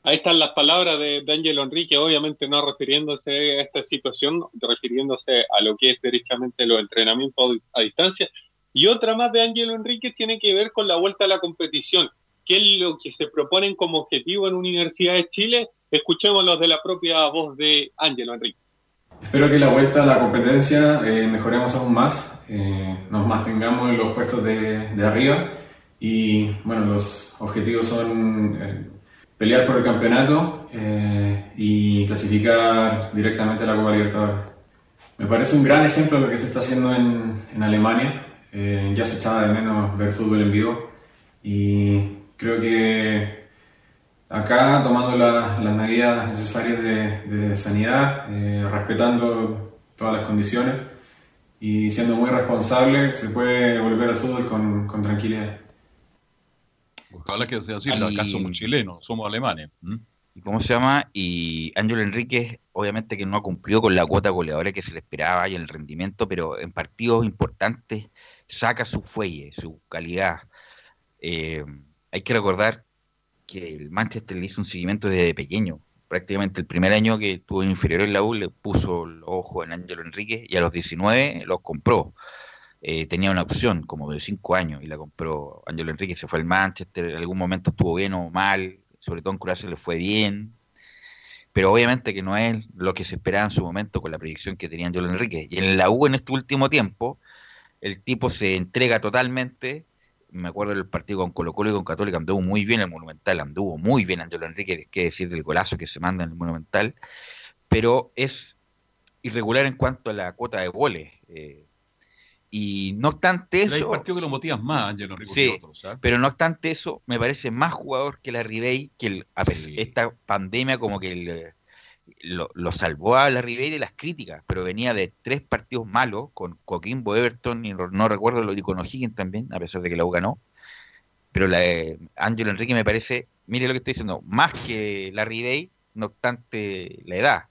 Ahí están las palabras de, de Ángelo Enrique, obviamente no refiriéndose a esta situación, refiriéndose a lo que es derechamente los entrenamientos a distancia. Y otra más de Ángelo Enrique tiene que ver con la vuelta a la competición, que es lo que se proponen como objetivo en Universidad de Chile. Escuchemos los de la propia voz de Ángelo Enrique. Espero que la vuelta a la competencia eh, mejoremos aún más, eh, nos mantengamos en los puestos de, de arriba y bueno, los objetivos son eh, pelear por el campeonato eh, y clasificar directamente a la Copa Libertadores. Me parece un gran ejemplo de lo que se está haciendo en, en Alemania. Eh, ya se echaba de menos ver fútbol en vivo y creo que acá tomando la- las medidas necesarias de, de sanidad, eh, respetando todas las condiciones y siendo muy responsable, se puede volver al fútbol con, con tranquilidad. Ojalá que sea así, acá somos chilenos, somos alemanes. ¿m? ¿Y cómo se llama? Y Ángelo Enríquez, obviamente que no ha cumplido con la cuota goleadora que se le esperaba y el rendimiento, pero en partidos importantes saca su fuelle, su calidad. Eh, hay que recordar que el Manchester le hizo un seguimiento desde pequeño. Prácticamente el primer año que tuvo inferior en la U le puso los ojos en Ángelo Enríquez y a los 19 los compró. Eh, tenía una opción como de 5 años y la compró Ángelo Enríquez. Se fue al Manchester, en algún momento estuvo bien o mal, sobre todo en Croacia le fue bien, pero obviamente que no es lo que se esperaba en su momento con la predicción que tenía Ángelo Enríquez. Y en la U en este último tiempo, el tipo se entrega totalmente. Me acuerdo del partido con Colo Colo y con Católica, anduvo muy bien el Monumental, anduvo muy bien Ángelo Enrique, qué decir del golazo que se manda en el Monumental, pero es irregular en cuanto a la cuota de goles. eh, y no obstante Pero hay eso, partidos que lo motivan más, Ángelo Enrique, Sí, que otros. ¿ah? pero no obstante eso, me parece más jugador que la Ribey, que el- a esta pandemia como que el- lo, lo salvó a la Ribey de las críticas, pero venía de tres partidos malos, con Coquimbo, Everton y no, recuerdo lo con O'Higgins también, a pesar de que la U ganó. pero la de Ángelo Enrique me parece, mire lo que estoy diciendo, más que la Day, no obstante la edad.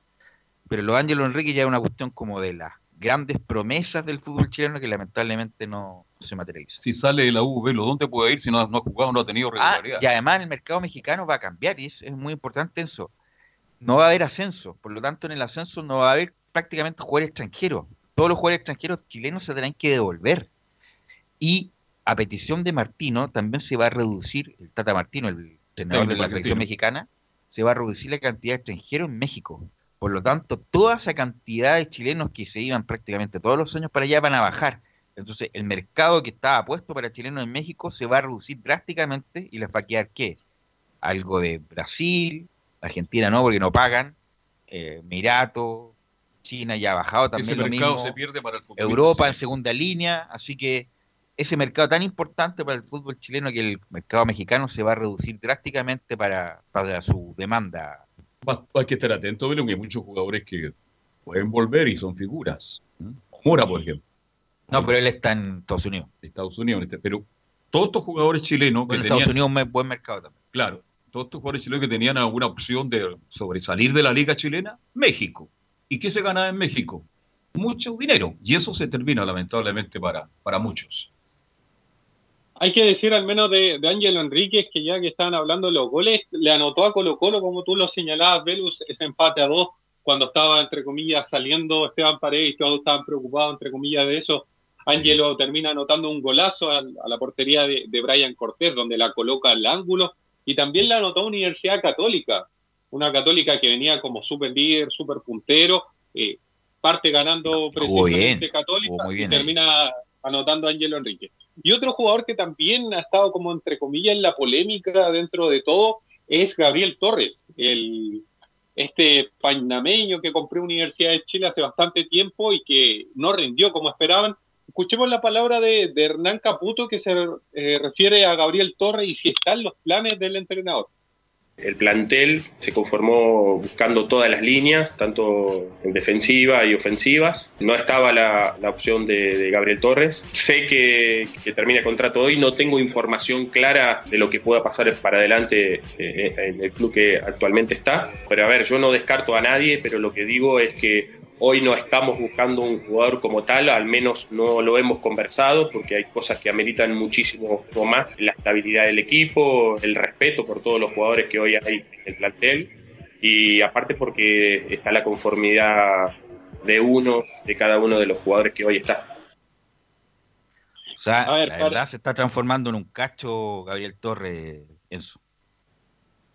Pero lo de Ángelo Enrique ya es una cuestión como de las grandes promesas del fútbol chileno que lamentablemente no se materializa. Si sale de la U, velo, ¿dónde puede ir si no, no ha jugado, no ha tenido Ah, regularidad? y además el mercado mexicano va a cambiar y es, es muy importante eso. No va a haber ascenso, por lo tanto en el ascenso no va a haber prácticamente jugadores extranjeros. Todos los jugadores extranjeros chilenos se tendrán que devolver. Y a petición de Martino también se va a reducir, el Tata Martino, el entrenador de la selección mexicana, se va a reducir la cantidad de extranjeros en México. Por lo tanto, toda esa cantidad de chilenos que se iban prácticamente todos los años para allá van a bajar. Entonces, el mercado que estaba puesto para chilenos en México se va a reducir drásticamente y les va a quedar qué? Algo de Brasil, Argentina no, porque no pagan, eh, Emirato, China ya ha bajado Ese también lo mercado mismo, se pierde para el futbolista Europa en segunda línea, así que ese mercado tan importante para el fútbol chileno que el mercado mexicano se va a reducir drásticamente para, para su demanda. Hay que estar atento, Velo, que hay muchos jugadores que pueden volver y son figuras. Mora, por ejemplo. No, pero él está en Estados Unidos. Estados Unidos, este- pero todos estos jugadores chilenos que Bueno, tenían, Estados Unidos es un buen mercado también. claro, todos estos jugadores chilenos que tenían alguna opción de sobresalir de la liga chilena, México. ¿Y qué se gana en México? Mucho dinero. Y eso se termina lamentablemente para, para muchos. Hay que decir al menos de, Ángelo Enríquez que ya que estaban hablando de los goles, le anotó a Colo Colo, como tú lo señalabas, Velus, ese empate a dos, cuando estaba, entre comillas, saliendo Esteban Paredes y todos estaban preocupados, entre comillas, de eso. Ángelo termina anotando un golazo a, la portería de, de Brian Cortés, donde la coloca al ángulo, y también la anotó Universidad Católica, una católica que venía como súper líder, súper puntero, eh, parte ganando precisamente bien, Católica jugó muy bien y ahí. termina anotando a Ángelo Enrique. Y otro jugador que también ha estado como entre comillas en la polémica dentro de todo es Gabriel Torres, el este panameño que compró Universidad de Chile hace bastante tiempo y que no rindió como esperaban. Escuchemos la palabra de, Hernán Caputo que se eh, refiere a Gabriel Torres y si están los planes del entrenador. El plantel se conformó buscando todas las líneas, tanto en defensiva y ofensivas. No estaba la, opción de, de Gabriel Torres. Sé que, que termina el contrato hoy, no tengo información clara de lo que pueda pasar para adelante eh, en el club que actualmente está. Pero a ver, yo no descarto a nadie, pero lo que digo es que Hoy no estamos buscando un jugador como tal, al menos no lo hemos conversado, porque hay cosas que ameritan muchísimo más la estabilidad del equipo, el respeto por todos los jugadores que hoy hay en el plantel, y aparte porque está la conformidad de uno, de cada uno de los jugadores que hoy está. O sea, ver, la para- verdad se está transformando en un cacho Gabriel Torres, Enzo.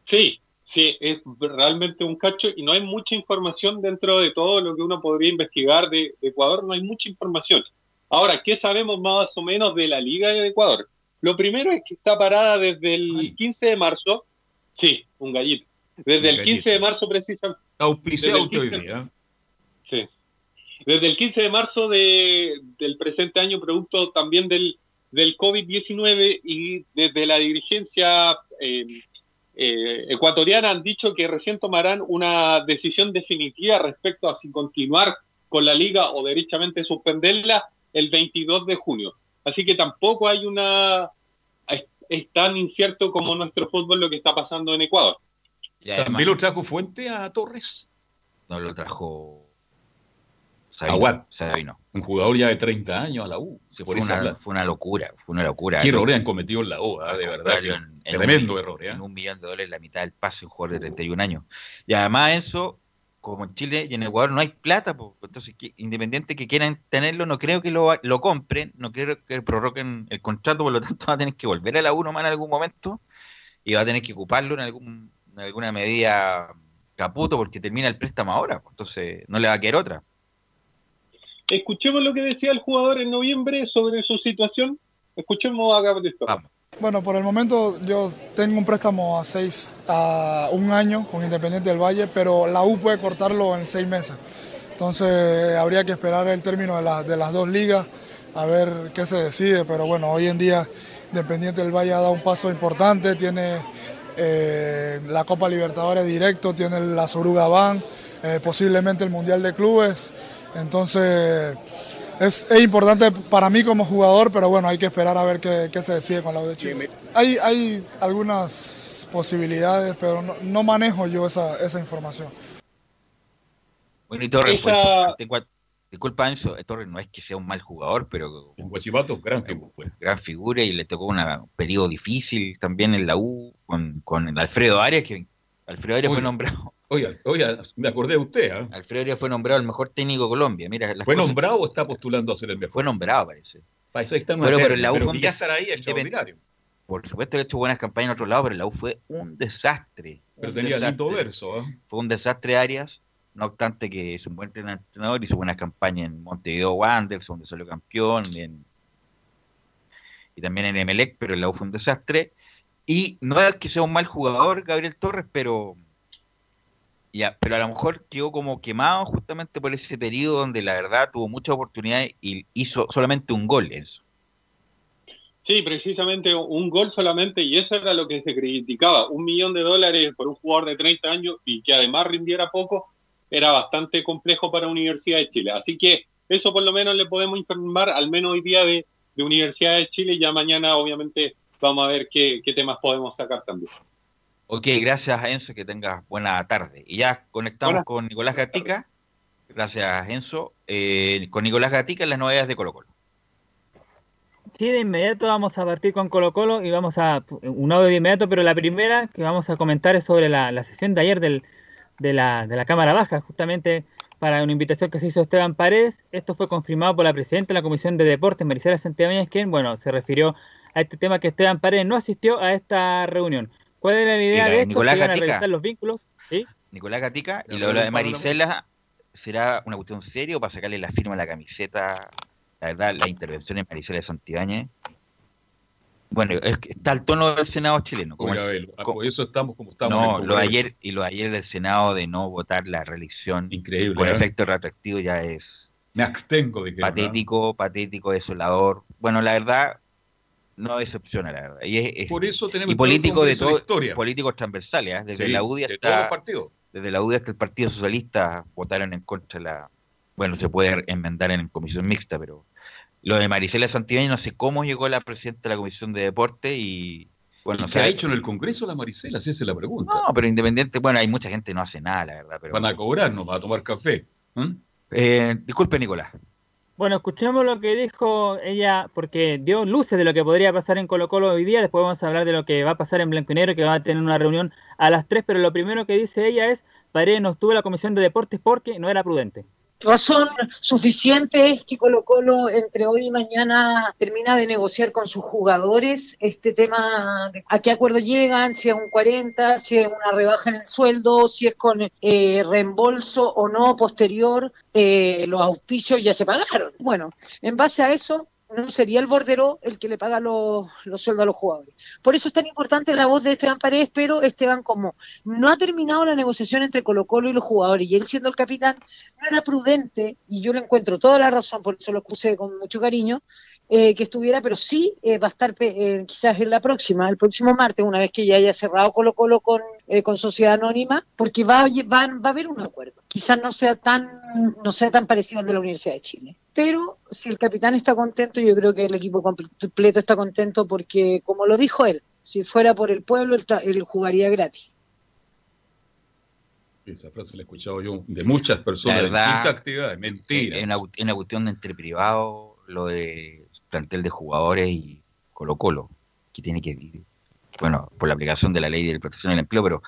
Sí, sí, es realmente un cacho y no hay mucha información dentro de todo lo que uno podría investigar de, de Ecuador, no hay mucha información. Ahora, ¿qué sabemos más o menos de la Liga de Ecuador? Lo primero es que está parada desde el 15 de marzo, sí, un gallito, desde Un el 15 de marzo precisamente. Auspiciado hoy 15 día. Sí. Desde el 15 de marzo de- del presente año, producto también del, del COVID-19 y desde la dirigencia eh, eh, ecuatoriana han dicho que recién tomarán una decisión definitiva respecto a si continuar con la liga o derechamente suspenderla el 22 de junio. Así que tampoco hay una... Es, es tan incierto como nuestro fútbol lo que está pasando en Ecuador. ¿También lo trajo Fuente a Torres? No lo trajo Aguad. Sabino. Un jugador ya de 30 años a la U. Por fue, una, fue una locura, fue una locura. ¿Qué errores han cometido en la U? ah, de verdad. que En- en tremendo un- error. ¿eh? En un millón de dólares la mitad del pase, un jugador de 31 años. Y además eso, como en Chile y en Ecuador no hay plata, po, entonces que- independiente que quieran tenerlo, no creo que lo, lo compren, no creo que prorroguen el contrato, por lo tanto va a tener que volver a la 1 más en algún momento y va a tener que ocuparlo en, algún, en alguna medida caputo porque termina el préstamo ahora, po, entonces no le va a quedar otra. Escuchemos lo que decía el jugador en noviembre sobre su situación. Escuchemos a Gabriel Torres. Bueno, por el momento yo tengo un préstamo a seis, a un año con Independiente del Valle, pero la U puede cortarlo en seis meses. Entonces habría que esperar el término de, la- de las dos ligas a ver qué se decide, pero bueno, hoy en día Independiente del Valle ha dado un paso importante, tiene eh, la Copa Libertadores directo, tiene la Soruga Ban, eh, posiblemente el Mundial de Clubes, entonces es, es importante para mí como jugador, pero bueno, hay que esperar a ver qué, qué se decide con la U de Chile. Hay, hay algunas posibilidades, pero no, no manejo yo esa, esa información. Bueno, y Torres fue Esa- en cua- Disculpa, Enzo, eh, Torres no es que sea un mal jugador, pero. En Guachipato, gran figura. Gran figura y le tocó una- un periodo difícil también en la U con, con el Alfredo Arias, que Alfredo Arias fue nombrado. Oiga, oiga, me acordé de usted, ¿ah? Alfredo Arias fue nombrado el mejor técnico de Colombia. Mira, las ¿Fue cosas- nombrado o está postulando a ser el mejor? Fue nombrado, parece. Parece que una Pero, pero la U fue un ya des- estar ahí es extraordinario. Por supuesto que hecho buenas campañas en otro lado, pero la U fue un desastre. Pero un tenía desastre. lindo verso, ¿ah? Fue un desastre Arias, no obstante que es un buen entrenador, hizo buenas campañas en Montevideo Wanderers, donde salió campeón, en- y también en Emelec, pero la U fue un desastre. Y no es que sea un mal jugador Gabriel Torres, pero ya, pero a lo mejor quedó como quemado justamente por ese periodo donde la verdad tuvo muchas oportunidades y hizo solamente un gol eso. Sí, precisamente un gol solamente, y eso era lo que se criticaba. Un millón de dólares por un jugador de 30 años y que además rindiera poco, era bastante complejo para Universidad de Chile. Así que eso por lo menos le podemos informar, al menos hoy día, de Universidad de Chile. y Ya mañana, obviamente, vamos a ver qué, qué temas podemos sacar también. Ok, gracias Enzo, que tengas buena tarde. Y ya conectamos Buenas con Nicolás Gatica. Gracias Enzo. Eh, con Nicolás Gatica en las novedades de Colo Colo. Sí, de inmediato vamos a partir con Colo Colo y vamos a un audio de inmediato, pero la primera que vamos a comentar es sobre la, la sesión de ayer del, de, la, de la Cámara Baja, justamente para una invitación que se hizo Esteban Paredes. Esto fue confirmado por la presidenta de la Comisión de Deportes, Marisela Santiago, quien, bueno, se refirió a este tema que Esteban Paredes no asistió a esta reunión. ¿Cuál era la idea de esto? Nicolás Se iban a Gatica. revisar los vínculos. ¿sí? Nicolás Gatica. Y lo de Marisela será una cuestión seria o para sacarle la firma a la camiseta. La verdad, la intervención en Marisela de Santibáñez. Bueno, es que está al tono del Senado chileno. Como el- ah, por eso estamos como estamos. en no, el lo de ayer y lo de ayer del Senado de no votar la reelección Increíble, con ¿eh? efecto retroactivo ya es Me abstengo de que. patético, patético, desolador. Bueno, la verdad no decepciona, la verdad. Y, es, es- Por eso tenemos y todo el políticos de todo, historia. políticos transversales, ¿eh? desde Sí, la UDI hasta desde la UDI hasta el Partido Socialista votaron en contra de la bueno, se puede enmendar en comisión mixta, pero lo de Marisela Santibáñez no sé cómo llegó la presidenta de la Comisión de Deporte y bueno, ¿Y o ¿Qué sea, ha hecho en el Congreso la Maricela? Si esa es la pregunta. no, pero independiente, bueno, hay mucha gente que no hace nada, la verdad, pero Van a cobrarnos, van a tomar café. ¿Mm? eh, disculpe, Nicolás. Bueno, escuchemos lo que dijo ella, porque dio luces de lo que podría pasar en Colo Colo hoy día. Después vamos a hablar de lo que va a pasar en Blanco y Negro, que va a tener una reunión a las 3. Pero lo primero que dice ella es: Paredes no estuvo en la comisión de deportes porque no era prudente. Razón suficiente es que Colo Colo entre hoy y mañana termina de negociar con sus jugadores este tema de a qué acuerdo llegan, si es un 40, si es una rebaja en el sueldo, si es con eh, reembolso o no posterior, eh, los auspicios ya se pagaron. Bueno, en base a eso no sería el bordero el que le paga los, los sueldos a los jugadores. Por eso es tan importante la voz de Esteban Paredes, pero Esteban como no ha terminado la negociación entre Colo Colo y los jugadores y él siendo el capitán, no era prudente, y yo le encuentro toda la razón, por eso lo acusé con mucho cariño, eh, que estuviera, pero sí eh, va a estar eh, quizás en la próxima, el próximo martes, una vez que ya haya cerrado Colo Colo con, eh, con Sociedad Anónima, porque va, va, va a haber un acuerdo. Quizás no sea tan no sea tan parecido al de la Universidad de Chile. Pero si el capitán está contento, yo creo que el equipo completo está contento porque, como lo dijo él, si fuera por el pueblo, él, jugaría gratis. Esa frase la he escuchado yo de muchas personas La de verdad, distintas actividades. Mentira. Es una, es una cuestión de entre privado, lo de plantel de jugadores y Colo Colo, que tiene que vivir. Bueno, por la aplicación de la ley de protección del empleo, pero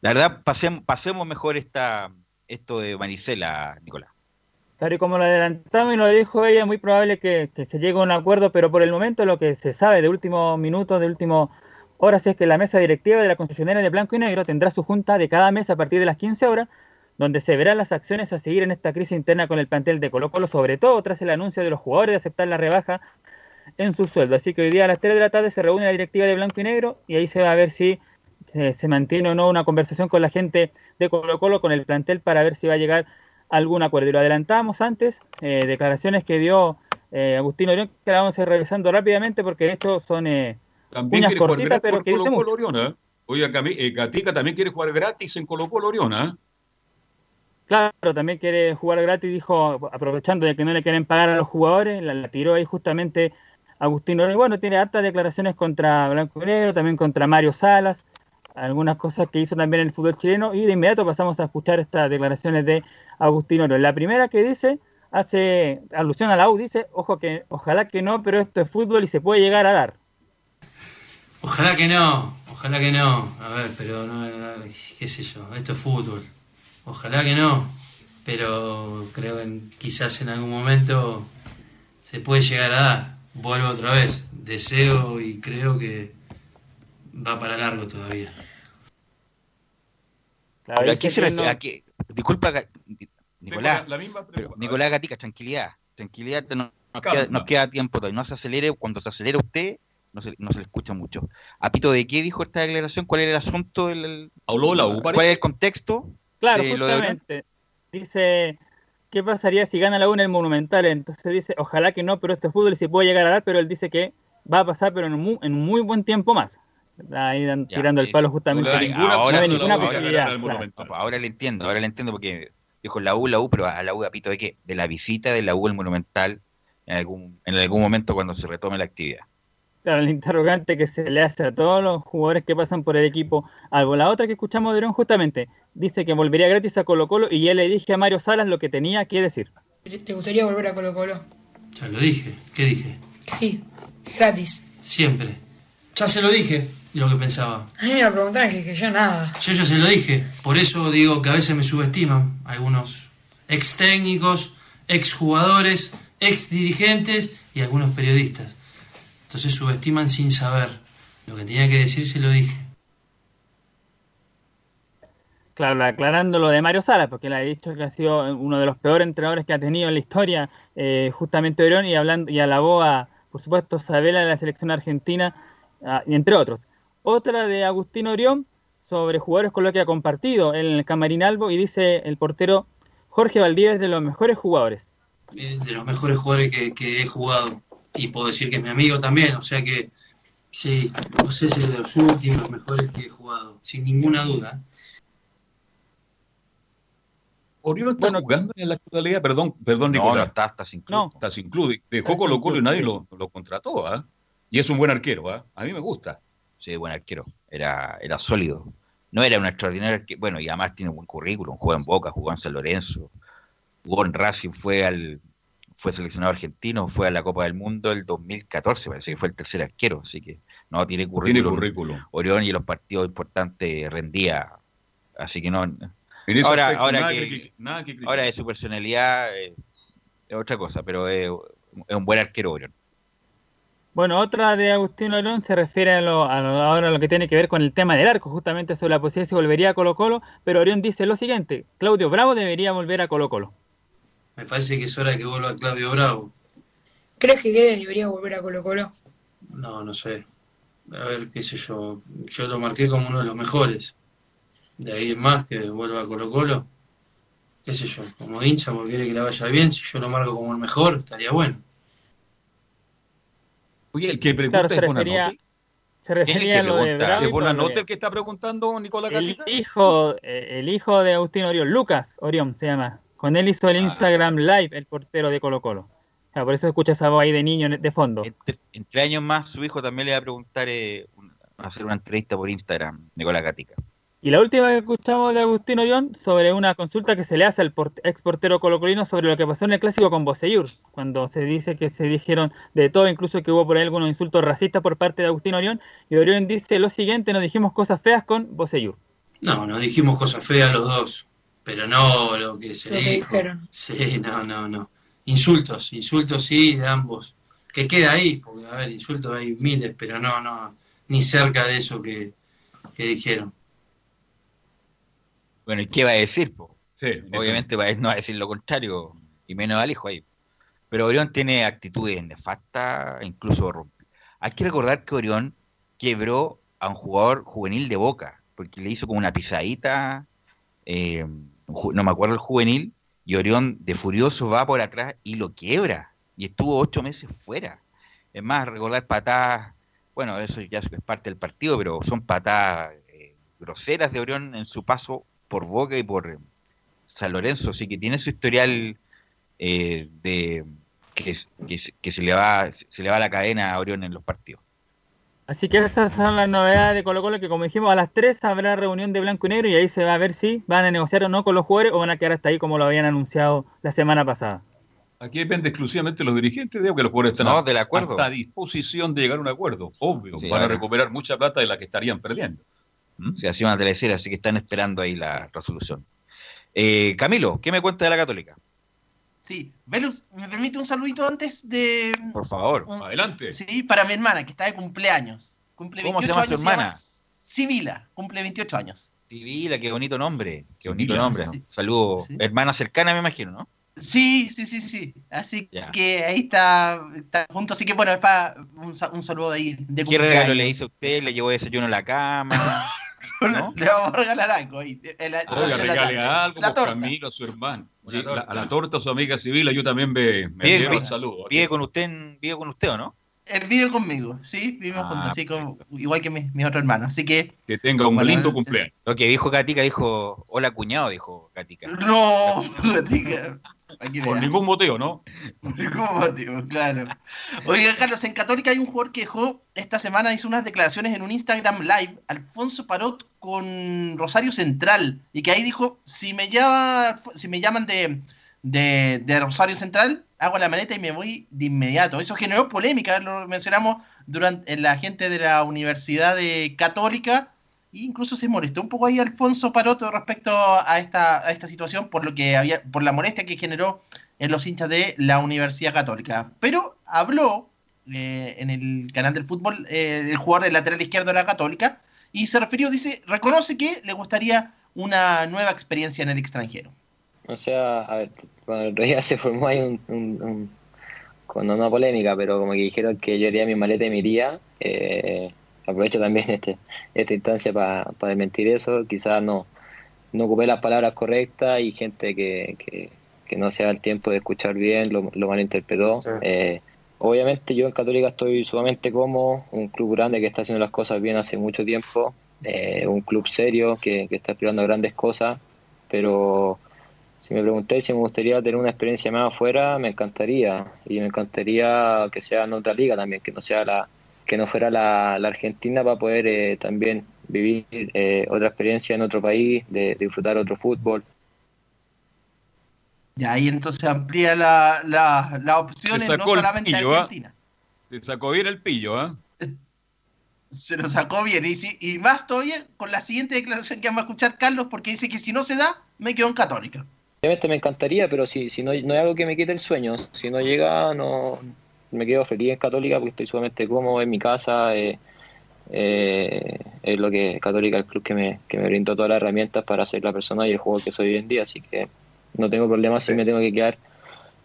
la verdad, pasemos, pasemos mejor esta esto de Manicela, Nicolás. Tal y como lo adelantamos y lo dijo ella, es muy probable que, se llegue a un acuerdo, pero por el momento lo que se sabe de último minuto, de último horas, es que la mesa directiva de la concesionaria de Blanco y Negro tendrá su junta de cada mes a partir de las 15 horas, donde se verán las acciones a seguir en esta crisis interna con el plantel de Colo Colo, sobre todo tras el anuncio de los jugadores de aceptar la rebaja en su sueldo. Así que hoy día a las 3 de la tarde se reúne la directiva de Blanco y Negro y ahí se va a ver si eh, se mantiene o no una conversación con la gente de Colo Colo, con el plantel, para ver si va a llegar algún acuerdo. Y lo adelantábamos antes, eh, declaraciones que dio eh, Agustín Orión, que la vamos a ir revisando rápidamente porque estos son eh, También uñas cortitas, pero que dice Colo Colo mucho. Oriona. ¿eh? Oiga, Cami- eh, Gatica también quiere jugar gratis en Colo Colo Oriona. ¿eh? Claro, también quiere jugar gratis, dijo, aprovechando de que no le quieren pagar a los jugadores, la, la tiró ahí justamente Agustín. Y bueno, tiene hartas declaraciones contra Blanco Negro, también contra Mario Salas, algunas cosas que hizo también el fútbol chileno. Y de inmediato pasamos a escuchar estas declaraciones de Agustín Oro. La primera que dice, hace alusión a la U, dice, ojo que, ojalá que no, pero esto es fútbol y se puede llegar a dar. Ojalá que no, ojalá que no. A ver, pero no, qué sé yo, esto es fútbol. Ojalá que no, pero creo que quizás en algún momento se puede llegar a dar. Vuelvo otra vez, deseo y creo que va para largo todavía. Pero ¿A qué se refiere? no- ¿A qué? Disculpa, Nicolás. la- la misma pero, pregunta. Nicolás Gatica, tranquilidad. Tranquilidad, no- nos, queda, nos queda tiempo todavía. No se acelere. Cuando se acelera usted, no se, no se le escucha mucho. ¿A pito de qué dijo esta declaración? ¿Cuál era el asunto? del- Habló la U, ¿Cuál parece. es el contexto? Claro, de lo de Orión? justamente. Dice, ¿qué pasaría si gana la U en el Monumental? Entonces dice, ojalá que no, pero este fútbol se puede llegar a dar, pero él dice que va a pasar, pero en un muy, en un muy buen tiempo más. Ahí dan- Ya, tirando el palo justamente. Ahora- que ahora no ninguna ahora- posibilidad. ahora- claro. No, ahora le entiendo, ahora le entiendo porque dijo la U, la U, pero a la U a pito de qué? De la visita de la U al Monumental en algún, en algún momento cuando se retome la actividad. Claro, el interrogante que se le hace a todos los jugadores que pasan por el equipo algo. La otra que escuchamos de Orión justamente dice que volvería gratis a Colo Colo y ya le dije a Mario Salas lo que tenía que decir. ¿Te gustaría volver a Colo Colo? Ya lo dije, ¿qué dije? Sí, gratis. Siempre. Ya se lo dije lo que pensaba. A mí me lo preguntaron y dije yo nada. Yo ya se lo dije, por eso digo que a veces me subestiman algunos ex técnicos, ex jugadores, ex dirigentes y algunos periodistas. Entonces subestiman sin saber. Lo que tenía que decir se lo dije. Claro, aclarando lo de Mario Salas, porque él ha dicho que ha sido uno de los peores entrenadores que ha tenido en la historia, eh, justamente Orión, y hablando y alabó a, por supuesto, Sabela de la selección argentina, ah, y entre otros. Otra de Agustín Orión sobre jugadores con los que ha compartido en el Camarín Albo, y dice el portero Jorge Valdivia es de los mejores jugadores. De los mejores jugadores que, que he jugado. Y puedo decir que es mi amigo también, o sea que sí, no sé si es de los últimos mejores que he jugado, sin ninguna duda. Orión está jugando en la actualidad, perdón, perdón, No, Nicolás. no está, está sin club. Está sin club. Dejó Está Colo sin Colo y club, nadie lo, lo contrató, ¿ah? Y es un buen arquero, ¿ah? A mí me gusta. Sí, buen arquero. Era, era sólido. No era un extraordinario arquero. Bueno, y además tiene buen currículum. Jugó en Boca, jugó en San Lorenzo. Jugó en Racing, fue al fue seleccionado argentino, fue a la Copa del Mundo el 2014, parece que fue el tercer arquero, así que no, tiene currículum. Tiene currículum. Orión y en los partidos importantes rendía, así que no. Ahora, aspecto, ahora nada que, que- nada que criticar. ahora de su personalidad eh, es otra cosa, pero es, es un buen arquero Orión. Bueno, otra de Agustín Orión se refiere a lo, a lo- ahora a lo que tiene que ver con el tema del arco, justamente sobre la posibilidad de si volvería a Colo Colo, pero Orión dice lo siguiente, Claudio Bravo debería volver a Colo Colo. Me parece que es hora de que vuelva Claudio Bravo. ¿Crees que Guedes debería volver a Colo Colo? No, no sé. A ver, qué sé yo. Yo lo marqué como uno de los mejores. De ahí en más que vuelva a Colo Colo. Qué sé yo, como hincha, porque quiere que le vaya bien. Si yo lo marco como el mejor, estaría bueno. Oye, el que pregunta se es refería, Bonanote. se ¿Quién es el refería que a lo de Bonanote el que está preguntando, Nicolás el hijo, eh, el hijo de Agustín Orión, Lucas Orión se llama. Con él hizo el Instagram Live, el portero de Colo Colo. O sea, por eso escucha esa voz ahí de niño de fondo. En tres años más, su hijo también le va a preguntar, eh, un- hacer una entrevista por Instagram, Nicolás Gatica. Y la última que escuchamos de Agustín Orión sobre una consulta que se le hace al port- ex portero colocolino sobre lo que pasó en el clásico con Boseyur, cuando se dice que se dijeron de todo, incluso que hubo por ahí algunos insultos racistas por parte de Agustín Orión, y Orión dice lo siguiente, nos dijimos cosas feas con Boseyur. No, nos dijimos cosas feas los dos. Pero no lo que se Lo que dijo. dijeron. Sí, no, no, no. Insultos, insultos sí, de ambos. Que queda ahí, porque a ver, insultos hay miles, pero no, no, ni cerca de eso que, que dijeron. Bueno, ¿y qué va a decir? po? Sí, Obviamente va a- no va a decir lo contrario, y menos al hijo ahí. Pero Orión tiene actitudes nefastas, incluso romp- Hay que recordar que Orión quebró a un jugador juvenil de Boca, porque le hizo como una pisadita, eh, no me acuerdo el juvenil, y Orión de furioso va por atrás y lo quiebra, y estuvo ocho meses fuera. Es más, recordar patadas, bueno, eso ya es parte del partido, pero son patadas eh, groseras de Orión en su paso por Boca y por, San Lorenzo, sí que tiene su historial eh, de que, que, que se le va se le va la cadena a Orión en los partidos. Así que esas son las novedades de Colo Colo que como dijimos a las 3 habrá reunión de blanco y negro y ahí se va a ver si van a negociar o no con los jugadores o van a quedar hasta ahí como lo habían anunciado la semana pasada. Aquí depende exclusivamente de los dirigentes, digo que los jugadores están No, a- del acuerdo. hasta a disposición de llegar a un acuerdo, obvio, Sí, van a recuperar mucha plata de la que estarían perdiendo. Se hacía una teleserie, así que están esperando ahí la resolución. Eh, Camilo, ¿qué me cuenta de la Católica? Sí, Velus, ¿me permite un saludito antes de. Por favor. Adelante. Sí, para mi hermana, que está de cumpleaños. Cumple ¿Cómo se 28 llama su años. se hermana? Sibila, cumple 28 años. Sibila, qué bonito nombre. Qué bonito Sibila, nombre. sí. Saludo. Sí. Hermana cercana, me imagino, ¿no? Sí, sí, sí, sí. Así Ya. que ahí está, está junto. Así que bueno, es para un, sa- un saludo ahí de ¿Qué regalo le hizo a usted? ¿Le llevó desayuno a la cama? ¿No? Le vamos a regalar algo ahí. en la- Oiga, la regale algo La por torta. Camilo a su hermano. Sí, la- a la torta a su amiga Sibila, yo también me, me Vive, vi- un saludo. vive con usted, vive con usted, ¿o no? Él vive conmigo, sí, vivimos Ah, juntos, así como, igual que mi, mi otro hermano. Así que. Que tenga un Bueno, lindo cumpleaños. Lo que dijo Gatica, dijo, hola cuñado, dijo Gatica. No, aquí Por ningún motivo, ¿no? Por ningún motivo, claro. Oiga, Carlos, en Católica hay un jugador que dejó esta semana, hizo unas declaraciones en un Instagram Live, Alfonso Parot con Rosario Central, y que ahí dijo, si me, llama, si me llaman de, de, de Rosario Central, hago la maleta y me voy de inmediato. Eso generó polémica, lo mencionamos durante en la gente de la Universidad de Católica, e incluso se molestó un poco ahí Alfonso Paroto respecto a esta, a esta situación por lo que había, por la molestia que generó en los hinchas de la Universidad Católica. Pero habló eh, en el canal del fútbol eh, el jugador del lateral izquierdo de la Católica y se refirió, dice, reconoce que le gustaría una nueva experiencia en el extranjero. O sea, a ver, bueno, el otro día se formó ahí un, un- con una polémica, pero como que dijeron que yo haría mi maleta y me iría. eh, aprovecho también este, esta instancia para desmentir eso. Quizás no, no ocupé las palabras correctas y gente que, que, que no se da el tiempo de escuchar bien lo, lo malinterpretó. Eh, obviamente yo en Católica estoy sumamente cómodo, un club grande que está haciendo las cosas bien hace mucho tiempo, eh, un club serio que, que está aspirando a grandes cosas, pero si me preguntáis si me gustaría tener una experiencia más afuera, me encantaría. Y me encantaría que sea en otra liga también, que no sea la que no fuera la, la Argentina para poder eh, también vivir eh, otra experiencia en otro país, de, de disfrutar otro fútbol. Y ahí entonces amplía la- la- las Se opciones, no solamente pillo, ¿ah? Argentina. Se sacó bien el pillo, ¿ah? Se lo sacó bien. Y, si- y más todavía con la siguiente declaración que vamos a escuchar, Carlos, porque dice que si no se da, me quedo en Católica. Obviamente me encantaría, pero si, si no, no hay algo que me quite el sueño, si no llega, no me quedo feliz en Católica porque estoy sumamente cómodo en mi casa. eh, eh, es lo que Católica, el club que me, que me brindó todas las herramientas para ser la persona y el jugador que soy hoy en día, así que no tengo problema si me tengo que quedar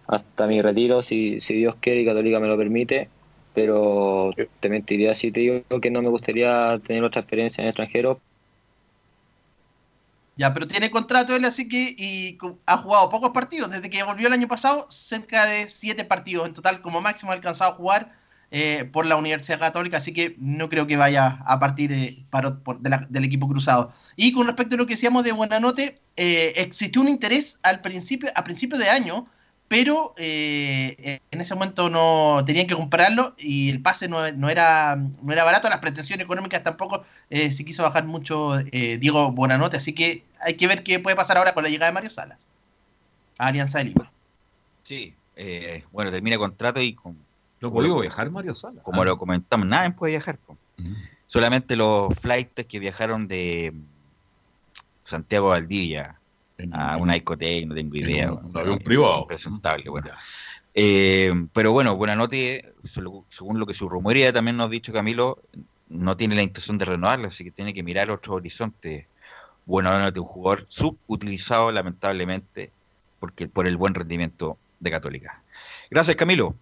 hasta mi retiro, si, si Dios quiere y Católica me lo permite, pero te mentiría si te digo que no me gustaría tener otra experiencia en el extranjero, Ya, pero tiene contrato él, así que y ha jugado pocos partidos. Desde que volvió el año pasado, cerca de siete partidos en total, como máximo ha alcanzado a jugar eh, por la Universidad Católica, así que no creo que vaya a partir de, para- por- de del equipo cruzado. Y con respecto a lo que decíamos de Buenanote, eh, existió un interés al principio, a principio de año, pero eh, en ese momento no tenían que comprarlo y el pase no, no era, no era barato, las pretensiones económicas tampoco eh, se quiso bajar mucho eh, Diego Buenanote, así que hay que ver qué puede pasar ahora con la llegada de Mario Salas a Alianza de Lima. Sí, eh, bueno, termina contrato y con, ¿No pudo viajar Mario Sala? como Ah. lo comentamos, nadie puede viajar. po. Solamente los flights que viajaron de Santiago Valdivia a una discoteca, no tengo idea. un avión privado. Presentable, bueno. Eh, pero bueno, Buenanote, según lo que su rumorea también nos ha dicho Camilo, no tiene la intención de renovarlo, así que tiene que mirar otro horizonte. Buenanote, un jugador subutilizado lamentablemente porque por el buen rendimiento de Católica. Gracias, Camilo.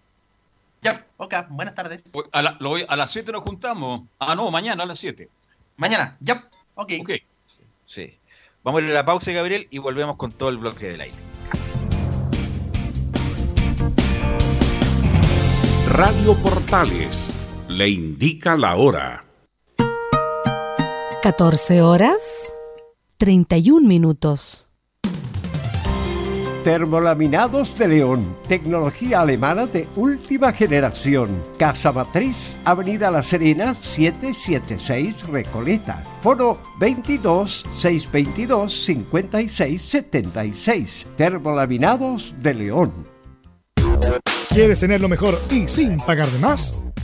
Ya, ok, buenas tardes. A, la- lo voy- a las 7 nos juntamos. Ah, no, mañana a las 7. Mañana, ya, ok. Sí. Vamos a ir a la pausa, Gabriel, y volvemos con todo el bloque del aire. Radio Portales le indica la hora. 14 horas 31 minutos. Termolaminados de León, tecnología alemana de última generación. Casa Matriz, Avenida La Serena, 776 Recoleta. Foro 22 622 56 76. Termolaminados de León. ¿Quieres tener lo mejor y sin pagar de más?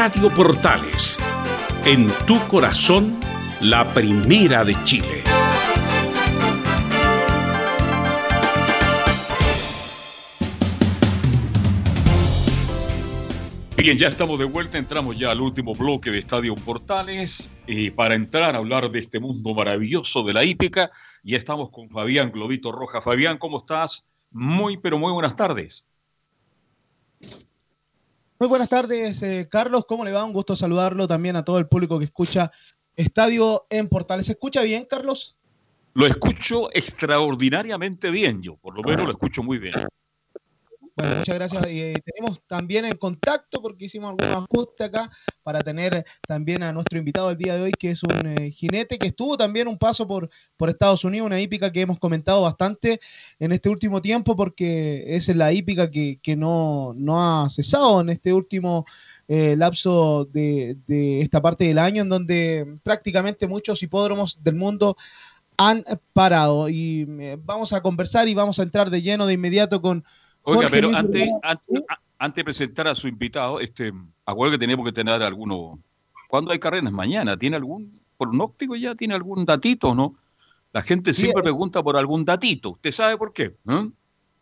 Radio Portales, en tu corazón, la primera de Chile. Bien, ya estamos de vuelta, entramos ya al último bloque de Estadio Portales eh, para entrar a hablar de este mundo maravilloso de la hípica. Ya estamos con Fabián Globito Roja. Fabián, ¿cómo estás? Muy, pero muy buenas tardes. Muy buenas tardes, eh, Carlos. ¿Cómo le va? Un gusto saludarlo también a todo el público que escucha Estadio en Portales. ¿Se escucha bien, Carlos? Lo escucho extraordinariamente bien, yo por lo menos lo escucho muy bien. Bueno, muchas gracias. Eh, tenemos también el contacto porque hicimos algunos ajustes acá para tener también a nuestro invitado el día de hoy, que es un eh, jinete que estuvo también un paso por, por Estados Unidos, una hípica que hemos comentado bastante en este último tiempo porque es la hípica que, que no, no ha cesado en este último eh, lapso de, de esta parte del año, en donde prácticamente muchos hipódromos del mundo han parado. Y vamos a conversar y vamos a entrar de lleno de inmediato con Oiga, pero antes, antes, antes de presentar a su invitado, este, acuerdo que tenemos que tener alguno. ¿Cuándo hay carreras? Mañana. ¿Tiene algún pronóstico ya? ¿Tiene algún datito, no? La gente siempre eh. pregunta por algún datito. ¿Usted sabe por qué? ¿Eh?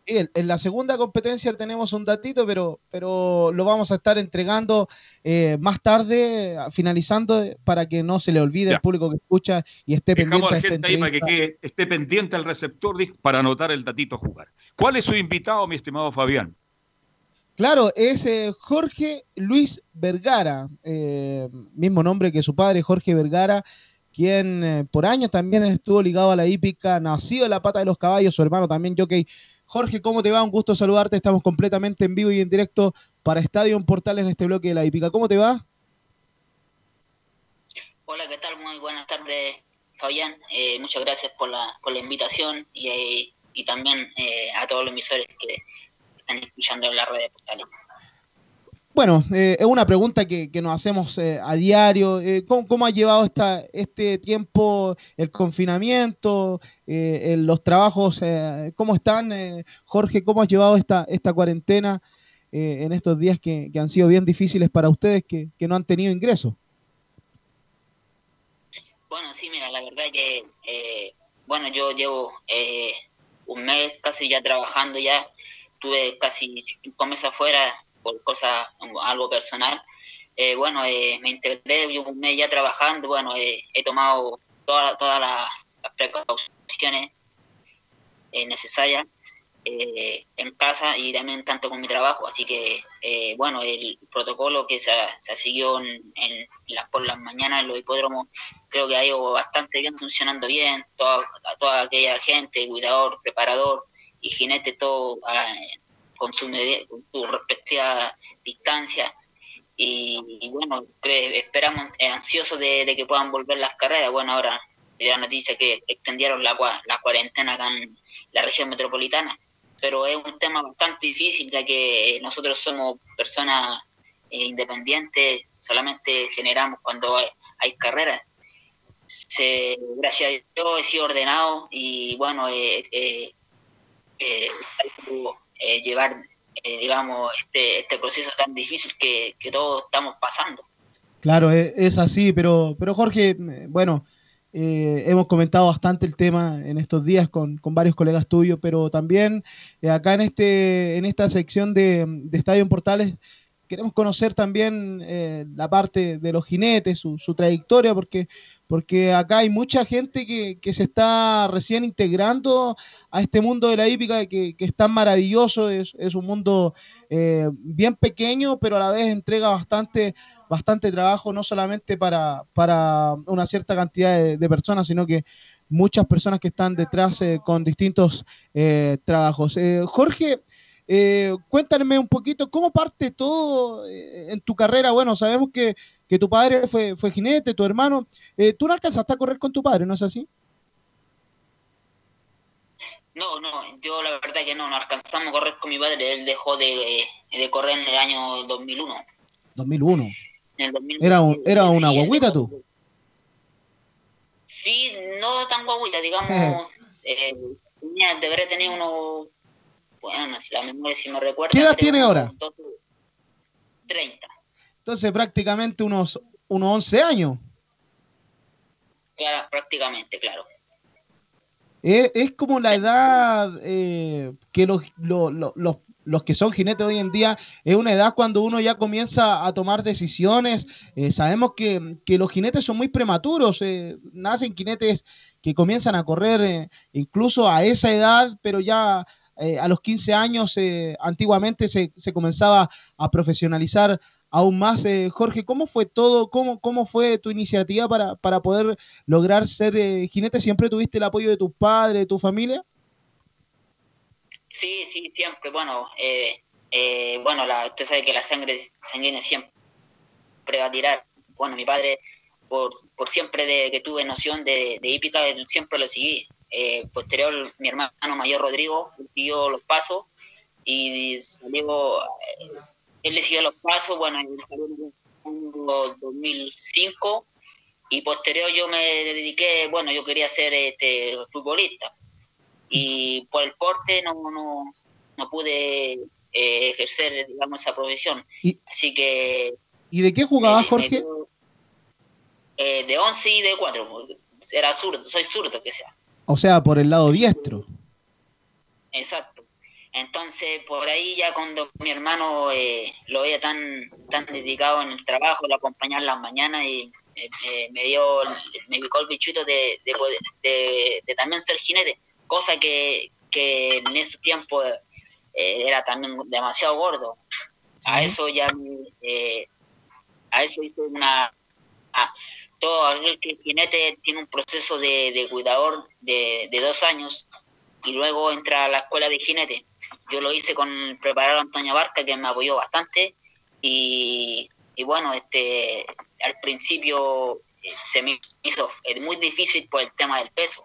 En, la segunda competencia tenemos un datito, pero, pero lo vamos a estar entregando eh, más tarde, finalizando, eh, para que no se le olvide Ya. al público que escucha y esté Dejamos pendiente a a la gente ahí para que quede- esté pendiente al receptor para anotar el datito a jugar. ¿Cuál es su invitado, mi estimado Fabián? Claro, es eh, Jorge Luis Vergara, eh, mismo nombre que su padre, Jorge Vergara, quien por años también estuvo ligado a la hípica, nacido en la pata de los caballos, su hermano también jockey. Jorge, ¿cómo te va? Un gusto saludarte. Estamos completamente en vivo y en directo para Estadio en Portales en este bloque de la hípica. ¿Cómo te va? Hola, ¿qué tal? Muy buenas tardes, Fabián. Eh, muchas gracias por la, por la invitación y, eh, y también eh, a todos los emisores que están escuchando en la red de portales. Bueno, eh, es una pregunta que, nos hacemos eh, a diario. Eh, ¿cómo, cómo ha llevado esta, este tiempo el confinamiento, los trabajos? ¿Cómo están, Jorge? ¿Cómo has llevado esta, esta cuarentena en estos días que, han sido bien difíciles para ustedes que, que no han tenido ingresos? Bueno, sí, mira, la verdad que, bueno, yo llevo un mes casi ya trabajando ya, tuve casi cinco meses afuera por cosas, um, algo personal. Eh, bueno, eh, me integré, llevo un mes ya trabajando, bueno, eh, he tomado toda- todas las las precauciones eh, necesarias eh, en casa y también tanto con mi trabajo, así que, bueno, el protocolo que se, se siguió en, en las, por las mañanas en los hipódromos creo que ha ido bastante bien, funcionando bien, toda, toda aquella gente, cuidador, preparador y jinete, todo ah, con, su, con su respectiva distancia. Y, bueno, esperamos eh, ansiosos de, de que puedan volver las carreras. Bueno, ahora la noticia que extendieron la, la cuarentena acá en la región metropolitana, pero es un tema bastante difícil ya que nosotros somos personas eh, independientes, solamente generamos cuando hay, hay carreras se, gracias a Dios he sido ordenado y bueno, eh, eh, eh, eh, llevar, eh, digamos, este, este proceso tan difícil que, que todos estamos pasando. Claro, e- es, así, pero, pero Jorge, eh, bueno, hemos comentado bastante el tema en estos días con, con varios colegas tuyos, pero también acá en, este, en esta sección de, de Estadio en Portales queremos conocer también la parte de los jinetes, su, su trayectoria, porque, porque acá hay mucha gente que, se está recién integrando a este mundo de la hípica que, que es tan maravilloso, es, un mundo eh, bien pequeño, pero a la vez entrega bastante, bastante trabajo, no solamente para, para una cierta cantidad de, personas, sino que muchas personas que están detrás eh, con distintos eh, trabajos. Jorge, eh, cuéntame un poquito cómo parte todo en tu carrera. Bueno, sabemos que, que tu padre fue, fue jinete, tu hermano. Eh, tú no alcanzaste a correr con tu padre, ¿no es así? No, no, yo la verdad que no, no alcanzamos a correr con mi padre, él dejó de, de correr en el año 2001. 2001. En el 2000, Era, un, era una guaguita tú. Sí, no tan guaguita, digamos, eh, tenía, debería tener unos, bueno, si la memoria si me recuerda. ¿Qué edad tiene ahora? unos 30, Entonces prácticamente unos, unos 11 años. claro, prácticamente, claro. Es, es como la edad eh, que los, lo- lo- los, los que son jinetes hoy en día, es una edad cuando uno ya comienza a tomar decisiones. Eh, sabemos que, que los jinetes son muy prematuros, eh, nacen jinetes que comienzan a correr incluso a esa edad, pero ya a los 15 años antiguamente se, se comenzaba a profesionalizar aún más. Eh, Jorge, ¿cómo fue todo? ¿Cómo, cómo fue tu iniciativa para, para poder lograr ser eh, jinete? ¿Siempre tuviste el apoyo de tus padres, de tu familia? Sí, sí, siempre, bueno, eh, bueno, la, usted sabe que la sangre sanguínea siempre va a tirar. Bueno, mi padre, por, por siempre de que tuve noción de, de hípica, siempre lo seguí. Posterior, mi hermano mayor Rodrigo siguió los pasos y salió, él le siguió los pasos, bueno, en el 2005 y posterior yo me dediqué, bueno, yo quería ser este futbolista y por el porte no, no, no pude eh, ejercer, digamos, esa profesión. ¿Y, Así que y de qué jugabas, Jorge? eh, de 11 y de 4, era zurdo, soy zurdo que sea. O sea, por el lado diestro. Exacto. Entonces, por ahí ya cuando mi hermano eh, lo veía tan tan dedicado en el trabajo, lo acompañaba en las mañanas y eh, eh, me dio, me picó el bichito de, de, de- de también ser jinete, cosa que, que en ese tiempo eh, era también demasiado gordo. A eso ya eh, a eso hice una a- todo aquel que jinete tiene un proceso de, de cuidador de, de dos años y luego entra a la escuela de jinete. Yo lo hice con el preparador Antonio Barca, que me apoyó bastante, y, y bueno, este al principio eh, se me hizo muy difícil por el tema del peso,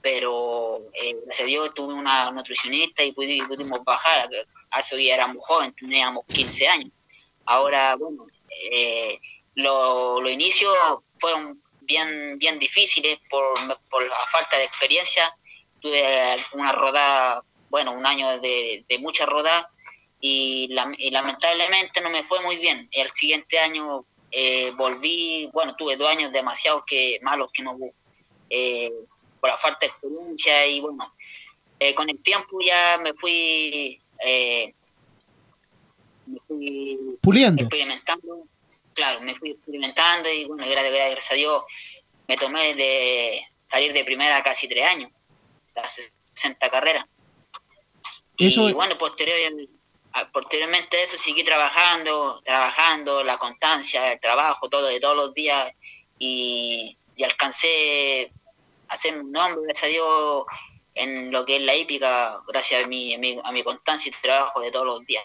pero eh, a Dios tuve una nutricionista y pudi- pudimos bajar, a ya éramos jóvenes, teníamos 15 años, Ahora, bueno, eh, los inicios fueron bien, bien difíciles por, por la falta de experiencia. Tuve una rodada, bueno, un año de, de mucha rodada y, lamentablemente no me fue muy bien. El siguiente año eh, volví, bueno, tuve dos años demasiado que, malos que no hubo, eh, por la falta de experiencia y bueno, eh, con el tiempo ya me fui, me fui puliendo. Experimentando, claro, me fui experimentando y bueno, gracias a Dios me tomé de salir de primera casi tres años, las 60 carreras. Y bueno, posteriormente posteriormente a eso seguí trabajando, trabajando, la constancia, el trabajo, todo de todos los días y, alcancé a hacer un nombre, gracias a Dios, en lo que es la hípica, gracias a mi, a mi, constancia y trabajo de todos los días.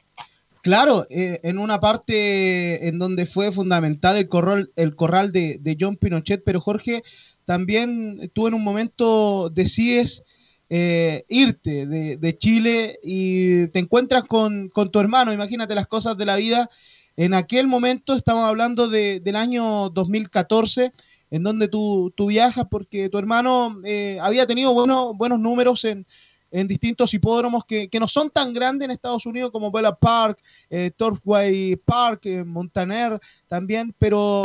Claro, eh, en una parte en donde fue fundamental el corral, el corral de, de John Pinochet, pero Jorge, también tú en un momento decides eh, irte de, Chile y te encuentras con, tu hermano, imagínate las cosas de la vida. En aquel momento estamos hablando del año 2014, en donde tú, viajas porque tu hermano eh, había tenido buenos, números en, distintos hipódromos que, no son tan grandes en Estados Unidos como Bella Park, eh, Turfway Park, eh, Montaner también, pero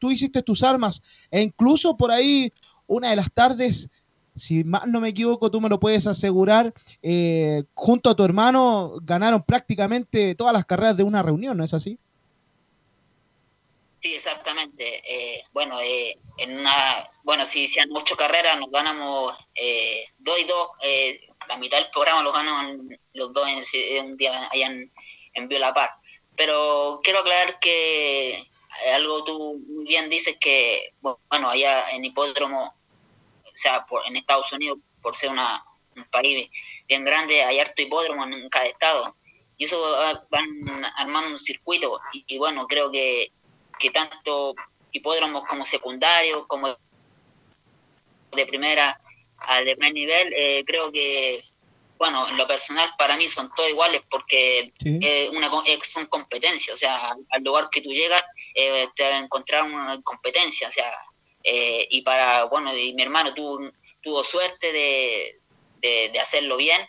tú hiciste tus armas e incluso por ahí una de las tardes si más no me equivoco, tú me lo puedes asegurar, eh, junto a tu hermano ganaron prácticamente todas las carreras de una reunión, ¿no es así? Sí, exactamente. Eh, bueno, eh, en una, bueno, si sean ocho carreras, nos ganamos dos y dos. la mitad del programa lo ganamos los dos en, un día allá en, en Par. Pero quiero aclarar que algo tú bien dices que, bueno, allá en Hipódromo o sea, por, en Estados Unidos, por ser una, un país bien grande, hay harto hipódromo en cada estado. Y eso van armando un circuito. Y, bueno, creo que, que tanto hipódromos como secundarios, como de primera al de primer nivel, eh, creo que, bueno, en lo personal para mí son todos iguales porque una, son competencias, o sea, al lugar que tú llegas eh, te va a encontrar una competencia, o sea, eh, y para, bueno, y mi hermano tuvo, tuvo suerte de, de, hacerlo bien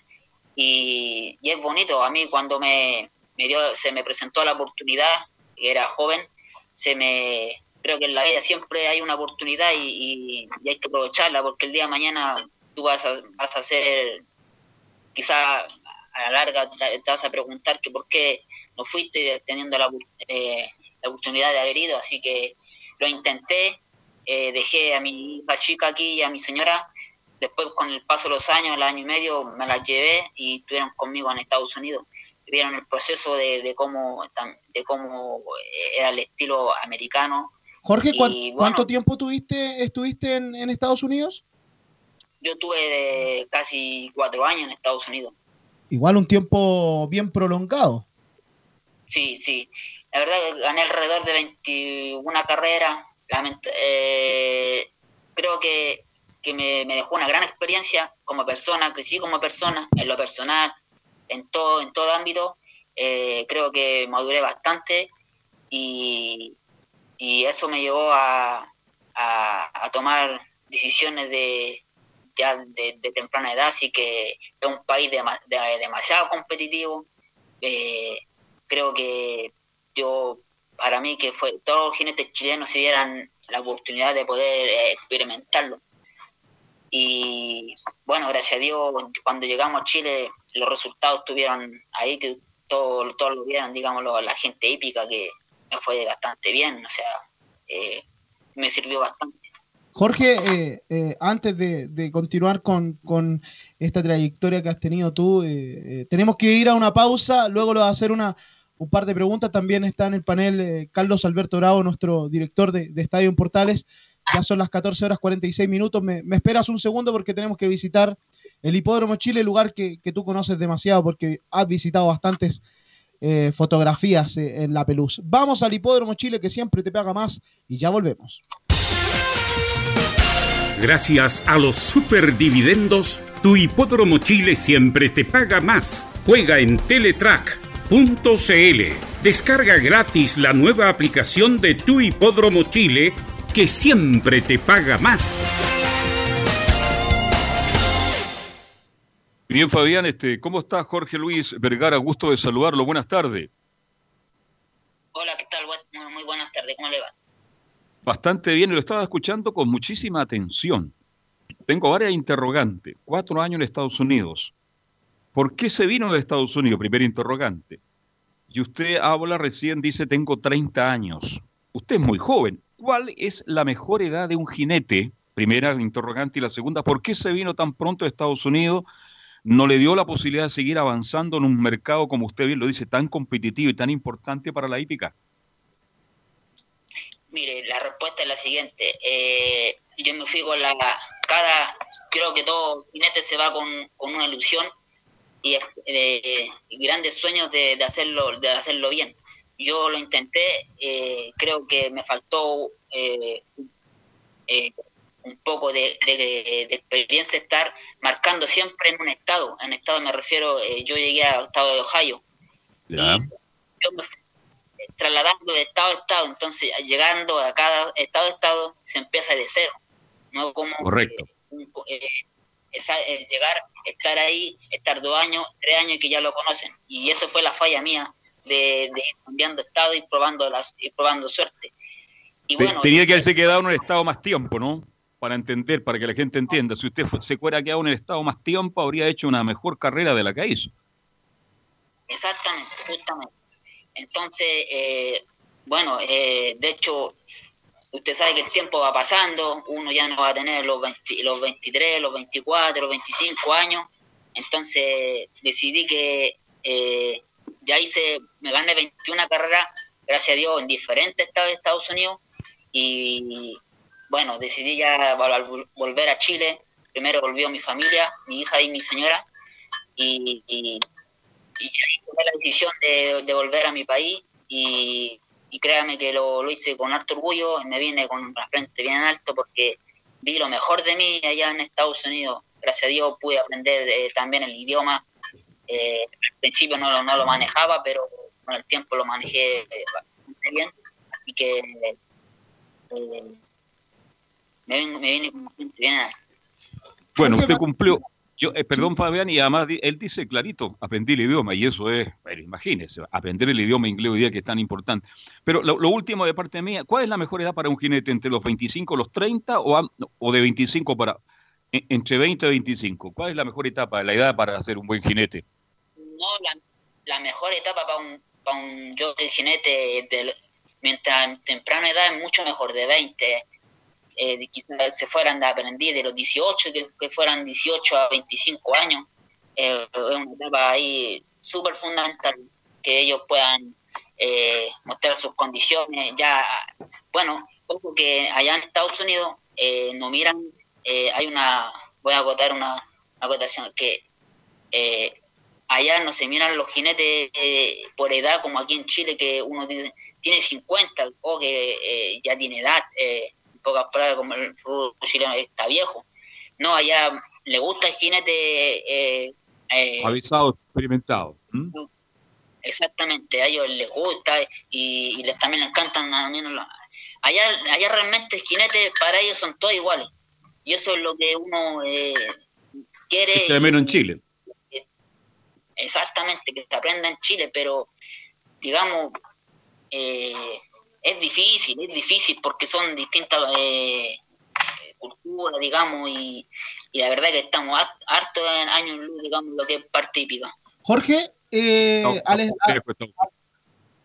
y, es bonito. A mí cuando me, me, dio, se me presentó la oportunidad, era joven, se me, creo que en la vida siempre hay una oportunidad y, y, hay que aprovecharla porque el día de mañana tú vas a, vas a hacer, quizá a la larga te vas a preguntar que por qué no fuiste teniendo la, eh, la oportunidad de haber ido, así que lo intenté eh, dejé a mi hija chica aquí y a mi señora. Después, con el paso de los años, el año y medio, me las llevé y estuvieron conmigo en Estados Unidos. Vieron el proceso de, cómo, de cómo era el estilo americano. Jorge, ¿cuánto tiempo tuviste, estuviste en, Estados Unidos? Yo tuve casi cuatro años en Estados Unidos. Igual un tiempo bien prolongado. Sí, sí. La verdad gané alrededor de 21 carreras, eh, creo que, me, dejó una gran experiencia como persona, crecí como persona, en lo personal, en todo, en todo ámbito. Eh, creo que maduré bastante y, eso me llevó a, tomar decisiones de, ya de, temprana edad, así que es un país demasiado competitivo. Eh, creo que yo para mí que fue todos los jinetes chilenos se dieran la oportunidad de poder eh, experimentarlo. Y bueno, gracias a Dios, cuando llegamos a Chile, los resultados estuvieron ahí, que todos lo vieron, digamos, la gente hípica, que me fue bastante bien, o sea, eh, me sirvió bastante. Jorge, eh, antes de, continuar con, con, esta trayectoria que has tenido tú, tenemos que ir a una pausa, luego lo va a hacer una, un par de preguntas. También está en el panel eh, Carlos Alberto Bravo, nuestro director de, Estadio en Portales. Ya son las 14 horas 46 minutos. Me, esperas un segundo porque tenemos que visitar el Hipódromo Chile, lugar que, tú conoces demasiado porque has visitado bastantes eh, fotografías eh, en la Peluz. Vamos al Hipódromo Chile que siempre te paga más y ya volvemos. Gracias a los superdividendos, tu Hipódromo Chile siempre te paga más. Juega en Teletrack Descarga gratis la nueva aplicación de Tu Hipódromo Chile que siempre te paga más. Bien, Fabián, este, ¿cómo está Jorge Luis Vergara? Gusto de saludarlo. Buenas tardes. Hola, ¿qué tal? Muy buenas tardes, ¿cómo le va? Bastante bien, y lo estaba escuchando con muchísima atención. Tengo varias interrogantes. Cuatro años en Estados Unidos. ¿Por qué se vino de Estados Unidos? Primer interrogante. Y usted habla recién, dice, tengo 30 años. Usted es muy joven. ¿Cuál es la mejor edad de un jinete? Primera interrogante. Y la segunda, ¿por qué se vino tan pronto de Estados Unidos? ¿No le dio la posibilidad de seguir avanzando en un mercado, como usted bien lo dice, tan competitivo y tan importante para la hípica? Mire, la respuesta es la siguiente. Eh, yo me fui con la... Cada... Creo que todo jinete se va con, con una ilusión y, eh, grandes sueños de, de hacerlo de hacerlo bien. Yo lo intenté, eh, creo que me faltó eh, eh, un poco de, de- de experiencia estar marcando siempre en un estado. En estado me refiero, eh, yo llegué al estado de Ohio. Yo me fui trasladando de estado a estado, entonces llegando a cada estado a estado se empieza de cero. No como Correcto. un- llegar, estar ahí, estar dos años, tres años y que ya lo conocen. Y eso fue la falla mía de, de ir cambiando estado y probando las, y probando suerte. Y Te- bueno, Tenía que haberse quedado en un estado más tiempo, ¿no? Para entender, para que la gente entienda. Si usted se fuera quedado en el estado más tiempo, habría hecho una mejor carrera de la que hizo. Exactamente, justamente. Entonces, eh, bueno, eh, de hecho, usted sabe que el tiempo va pasando, uno ya no va a tener los, 20 los 23, los 24, los 25 años, entonces decidí que eh, ya hice, me gané 21 carreras, gracias a Dios, en diferentes estados de Estados Unidos, y bueno, decidí ya vol- volver a Chile, primero volvió mi familia, mi hija y mi señora, y, ahí tomé la decisión de, de volver a mi país. Y, y créame que lo, lo hice con harto orgullo, me vine con la frente bien alto porque vi lo mejor de mí allá en Estados Unidos. Gracias a Dios pude aprender eh, también el idioma. Eh, al principio no, lo- no lo manejaba, pero con el tiempo lo manejé eh, bastante bien. Así que eh, me, vine, me vine con la frente bien alta. Bueno, usted cumplió. Yo, eh, perdón, Fabián, y además él dice clarito, aprendí el idioma, y eso es, bueno, imagínese, aprender el idioma inglés hoy día que es tan importante. Pero lo, lo último de parte mía, ¿cuál es la mejor edad para un jinete? ¿Entre los 25 y los 30 o, a- o de 25 para, en- entre 20 y 25? ¿Cuál es la mejor etapa, la edad para ser un buen jinete? no la, la mejor etapa para un, para un jockey jinete de, mientras en temprana edad es mucho mejor de 20 eh, quizás se fueran de aprendiz de los 18 que, fueran 18 a 25 años eh, es una etapa ahí súper fundamental que ellos puedan eh, mostrar sus condiciones. Ya bueno ojo que allá en Estados Unidos eh, no miran eh, hay una voy a acotar una, una acotación que eh, allá no se miran los jinetes por edad como aquí en Chile que uno tiene, tiene 50 o que ya tiene edad eh, pocas palabras como el fútbol chileno está viejo no allá le gusta el jinete eh, eh, Avisado, experimentado. exactamente a ellos les gusta y, y les también les encantan allá allá realmente el jinete para ellos son todos iguales y eso es lo que uno eh, quiere de menos en Chile. Exactamente, que se aprenda en Chile, pero digamos, eh, es difícil, es difícil porque son distintas eh, culturas, digamos, y, y la verdad que estamos har- harto en años luz, digamos, lo que es parte hípica. Jorge, eh, No, no, no.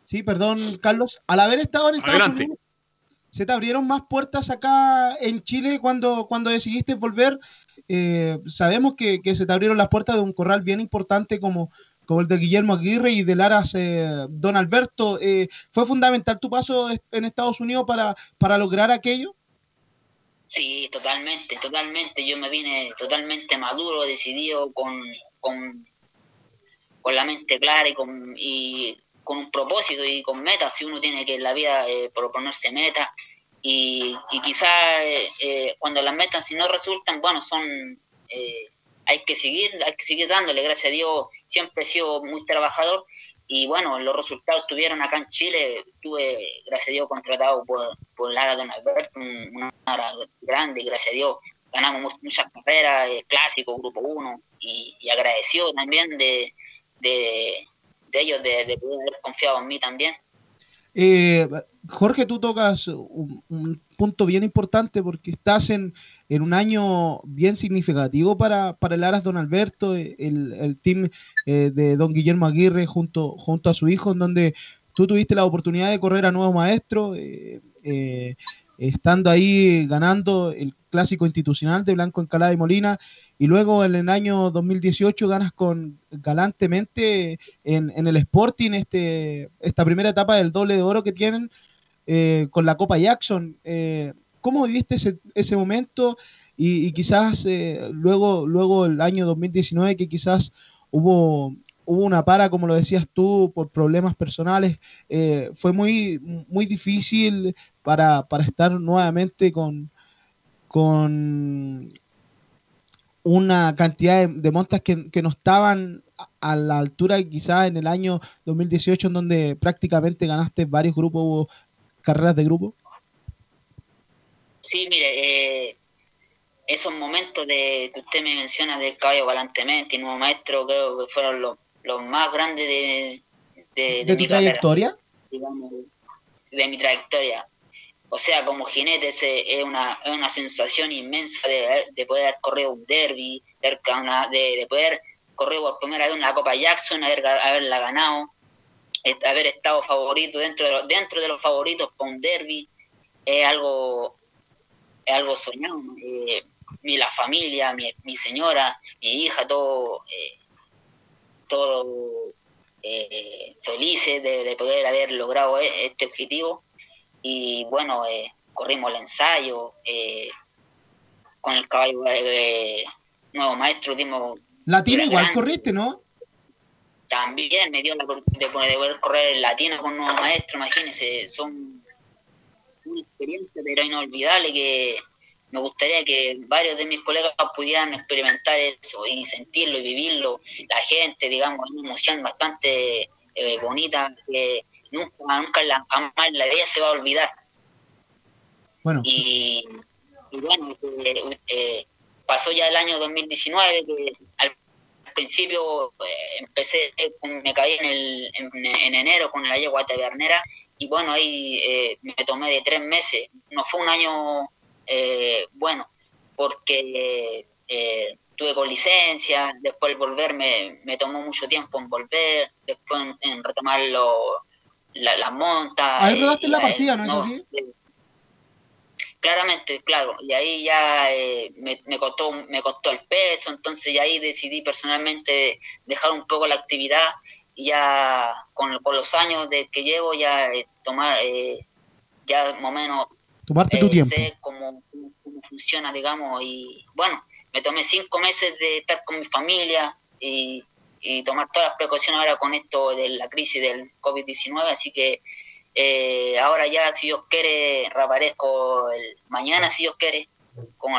sí, perdón, Carlos, al haber estado en Estados Adelante. Unidos, ¿se te abrieron más puertas acá en Chile cuando, cuando decidiste volver? Eh, sabemos que, que se te abrieron las puertas de un corral bien importante como, como el de Guillermo Aguirre y del Aras eh, Don Alberto. Eh, ¿Fue fundamental tu paso en Estados Unidos para, para lograr aquello? Sí, totalmente, totalmente. Yo me vine totalmente maduro, decidido, con, con, con la mente clara y con, y con un propósito y con metas. Si uno tiene que en la vida eh, proponerse metas y, y quizás eh, eh, cuando las metas si no resultan, bueno, son... hay que seguir, hay que seguir dándole, gracias a Dios, siempre he sido muy trabajador y bueno, los resultados tuvieron acá en Chile. Estuve, gracias a Dios, contratado por, por Lara Don Alberto, un- una Lara grande, gracias a Dios. Ganamos mu- muchas carreras, eh, clásico, grupo 1, y, y agradecido también de, de, ellos de, de poder haber confiado en mí también. Eh, Jorge, tú tocas un punto bien importante porque estás en, en un año bien significativo para, para el Aras Don Alberto, eh, el, el team eh, de Don Guillermo Aguirre junto, junto a su hijo, en donde tú tuviste la oportunidad de correr a nuevo maestro, eh, estando ahí ganando el clásico institucional de Blanco Encalada y Molina, y luego en el año 2018 ganas con galantemente en, en el Sporting este, esta primera etapa del doble de oro que tienen con la Copa Jackson. ¿Cómo viviste ese, ese momento? Y, quizás eh, luego, luego el año 2019 que quizás hubo, hubo una para, como lo decías tú, por problemas personales, eh, fue muy, muy difícil para, para estar nuevamente con, con una cantidad de, montas que, que no estaban a- la altura quizás en el año 2018 en donde prácticamente ganaste varios grupos, hubo carreras de grupo. Sí, mire, eh, esos momentos de que usted me menciona del caballo galantemente y nuevo maestro, creo que fueron los, los más grandes de, de, ¿De tu mi carrera, trayectoria? digamos, de mi trayectoria. O sea, como jinete es una, es una sensación inmensa de, de poder haber corrido un derby, de, de, de poder correr por primera vez una Copa Jackson, haber, haberla ganado, haber estado favorito dentro de, dentro de los favoritos para un derby, es algo, es algo soñado. ¿no? Eh, mi, la familia, mi, mi señora, mi hija, todo, eh, todo eh, felices de, de poder haber logrado e- este objetivo. Y bueno, eh, corrimos el ensayo eh, con el caballo eh, nuevo maestro, dimos Latino igual grande. corriste, ¿no? también me dio la oportunidad de, poder- de poder correr el latino con un nuevo maestro, imagínense, son una experiencia pero inolvidable que me gustaría que varios de mis colegas pudieran experimentar eso y sentirlo y vivirlo. La gente, digamos, es una emoción bastante eh, bonita que nunca, nunca la, jamás la vida se va a olvidar. Bueno. Y, y bueno, eh, eh, pasó ya el año 2019, que al principio eh, empecé, con- me caí en, el, en, en enero con la yegua tabernera y bueno, ahí eh, me tomé de tres meses. No fue un año eh, bueno, porque eh, tuve con licencia, después volver me, me tomó mucho tiempo en volver, después en, en retomar lo- la- las montas. Ahí eh, rodaste la partida, ¿no es así? Claramente, claro, y ahí ya eh, me, me costó me costó el peso, entonces ya ahí decidí personalmente dejar un poco la actividad y ya con, con los años de que llevo ya eh, tomar eh, ya más o menos Tomarte eh, tu tiempo. sé cómo, funciona, digamos, y bueno, me tomé cinco meses de estar con mi familia y, y tomar todas las precauciones ahora con esto de la crisis del COVID-19, así que eh, ahora ya, si Dios quiere, reaparezco el, mañana, si Dios quiere, con,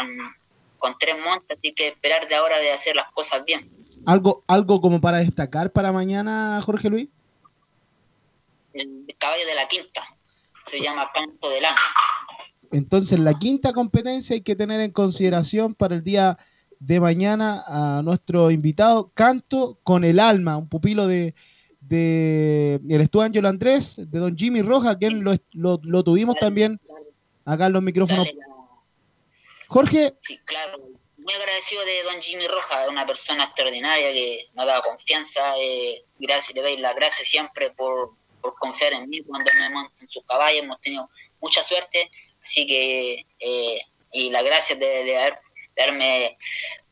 con tres montas, así que esperar de ahora de hacer las cosas bien. ¿Algo, algo como para destacar para mañana, Jorge Luis? El caballo de la quinta, se llama Canto del Alma. Entonces, la quinta competencia hay que tener en consideración para el día de mañana a nuestro invitado, Canto con el Alma, un pupilo de, de el estudio Ángelo Andrés, de don Jimmy Roja, quien lo, lo- lo tuvimos también acá en los micrófonos. Jorge, Sí, claro. Muy agradecido de don Jimmy Roja, una persona extraordinaria que nos daba confianza. Eh, gracias, le doy las gracias siempre por, por confiar en mí cuando me monto en sus caballos. Hemos tenido mucha suerte, así que, eh, y las gracias de, de haber- haberme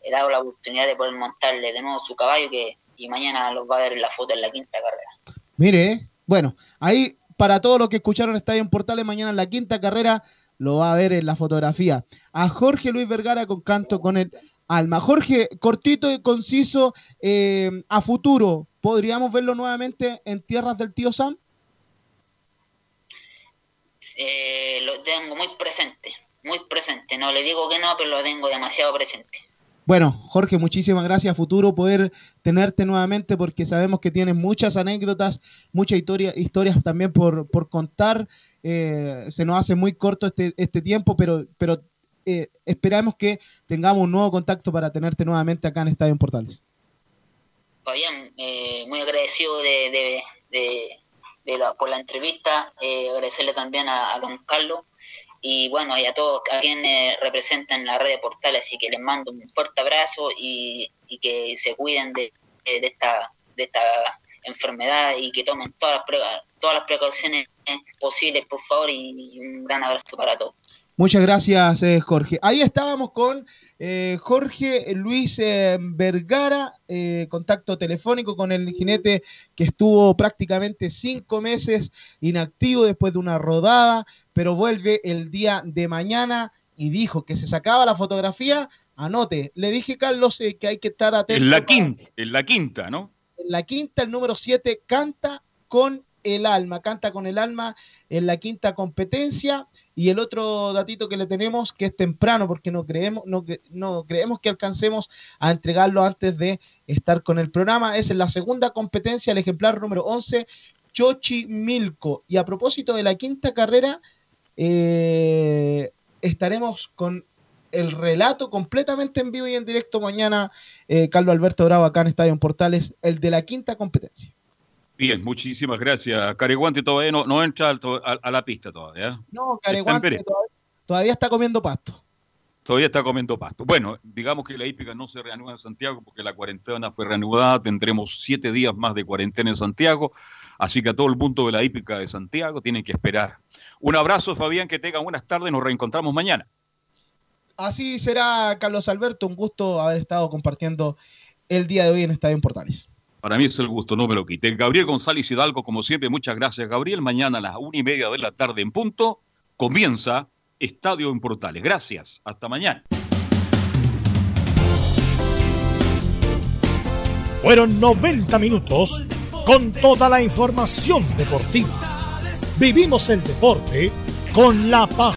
dado la oportunidad de poder montarle de nuevo su caballo, que y mañana los va a ver en la foto en la quinta carrera. mire, bueno, ahí para todos los que escucharon Estadio en Portales, mañana en la quinta carrera lo va a ver en la fotografía. A Jorge Luis Vergara con Canto con el Alma. Jorge, cortito y conciso, eh, a futuro, ¿podríamos verlo nuevamente en tierras del tío Sam? Eh, lo tengo muy presente, muy presente. No le digo que no, pero lo tengo demasiado presente. Bueno, Jorge, muchísimas gracias. Futuro poder tenerte nuevamente porque sabemos que tienes muchas anécdotas, muchas historia, historias también por, por contar. Eh, se nos hace muy corto este, este tiempo, pero, pero eh, esperamos que tengamos un nuevo contacto para tenerte nuevamente acá en Estadio Portales. Fabián, eh, muy agradecido de, de, de, por la entrevista, eh, agradecerle también a, don Carlos y bueno, y a todos a quienes representan la red de portales, así que les mando un fuerte abrazo y, y que se cuiden de, de, esta, de esta enfermedad y que tomen todas las, todas las precauciones posibles, por favor, y un gran abrazo para todos. Muchas gracias, eh, Jorge. Ahí estábamos con eh, Jorge Luis eh, Vergara, eh, contacto telefónico con el jinete que estuvo prácticamente cinco meses inactivo después de una rodada, pero vuelve el día de mañana y dijo que se sacaba la fotografía. Anote, le dije, Carlos, que hay que estar atento. En la quinta, en la quinta, ¿no? En la quinta, el número siete, canta con el alma, canta con el alma en la quinta competencia. Y el otro datito que le tenemos, que es temprano, porque no creemos, no, no creemos que alcancemos a entregarlo antes de estar con el programa, es en la segunda competencia, el ejemplar número 11, Chochimilco. Y a propósito de la quinta carrera, eh, estaremos con el relato completamente en vivo y en directo mañana, eh, Carlos Alberto Bravo, acá en Estadio Portales, el de la quinta competencia. Bien, muchísimas gracias. Careguante todavía no, no entra a, a, la pista todavía. No, Careguante todavía, todavía, está comiendo pasto. Todavía está comiendo pasto. Bueno, digamos que la hípica no se reanuda en Santiago porque la cuarentena fue reanudada. Tendremos siete días más de cuarentena en Santiago. Así que a todo el punto de la hípica de Santiago tienen que esperar. Un abrazo, Fabián, que tengan buenas tardes. Nos reencontramos mañana. Así será, Carlos Alberto. Un gusto haber estado compartiendo el día de hoy en Estadio Portales. Para mí es el gusto, no me lo quiten. Gabriel González Hidalgo, como siempre, muchas gracias, Gabriel. Mañana a las una y media de la tarde en punto comienza Estadio en Portales. Gracias, hasta mañana. Fueron 90 minutos con toda la información deportiva. Vivimos el deporte con la paz.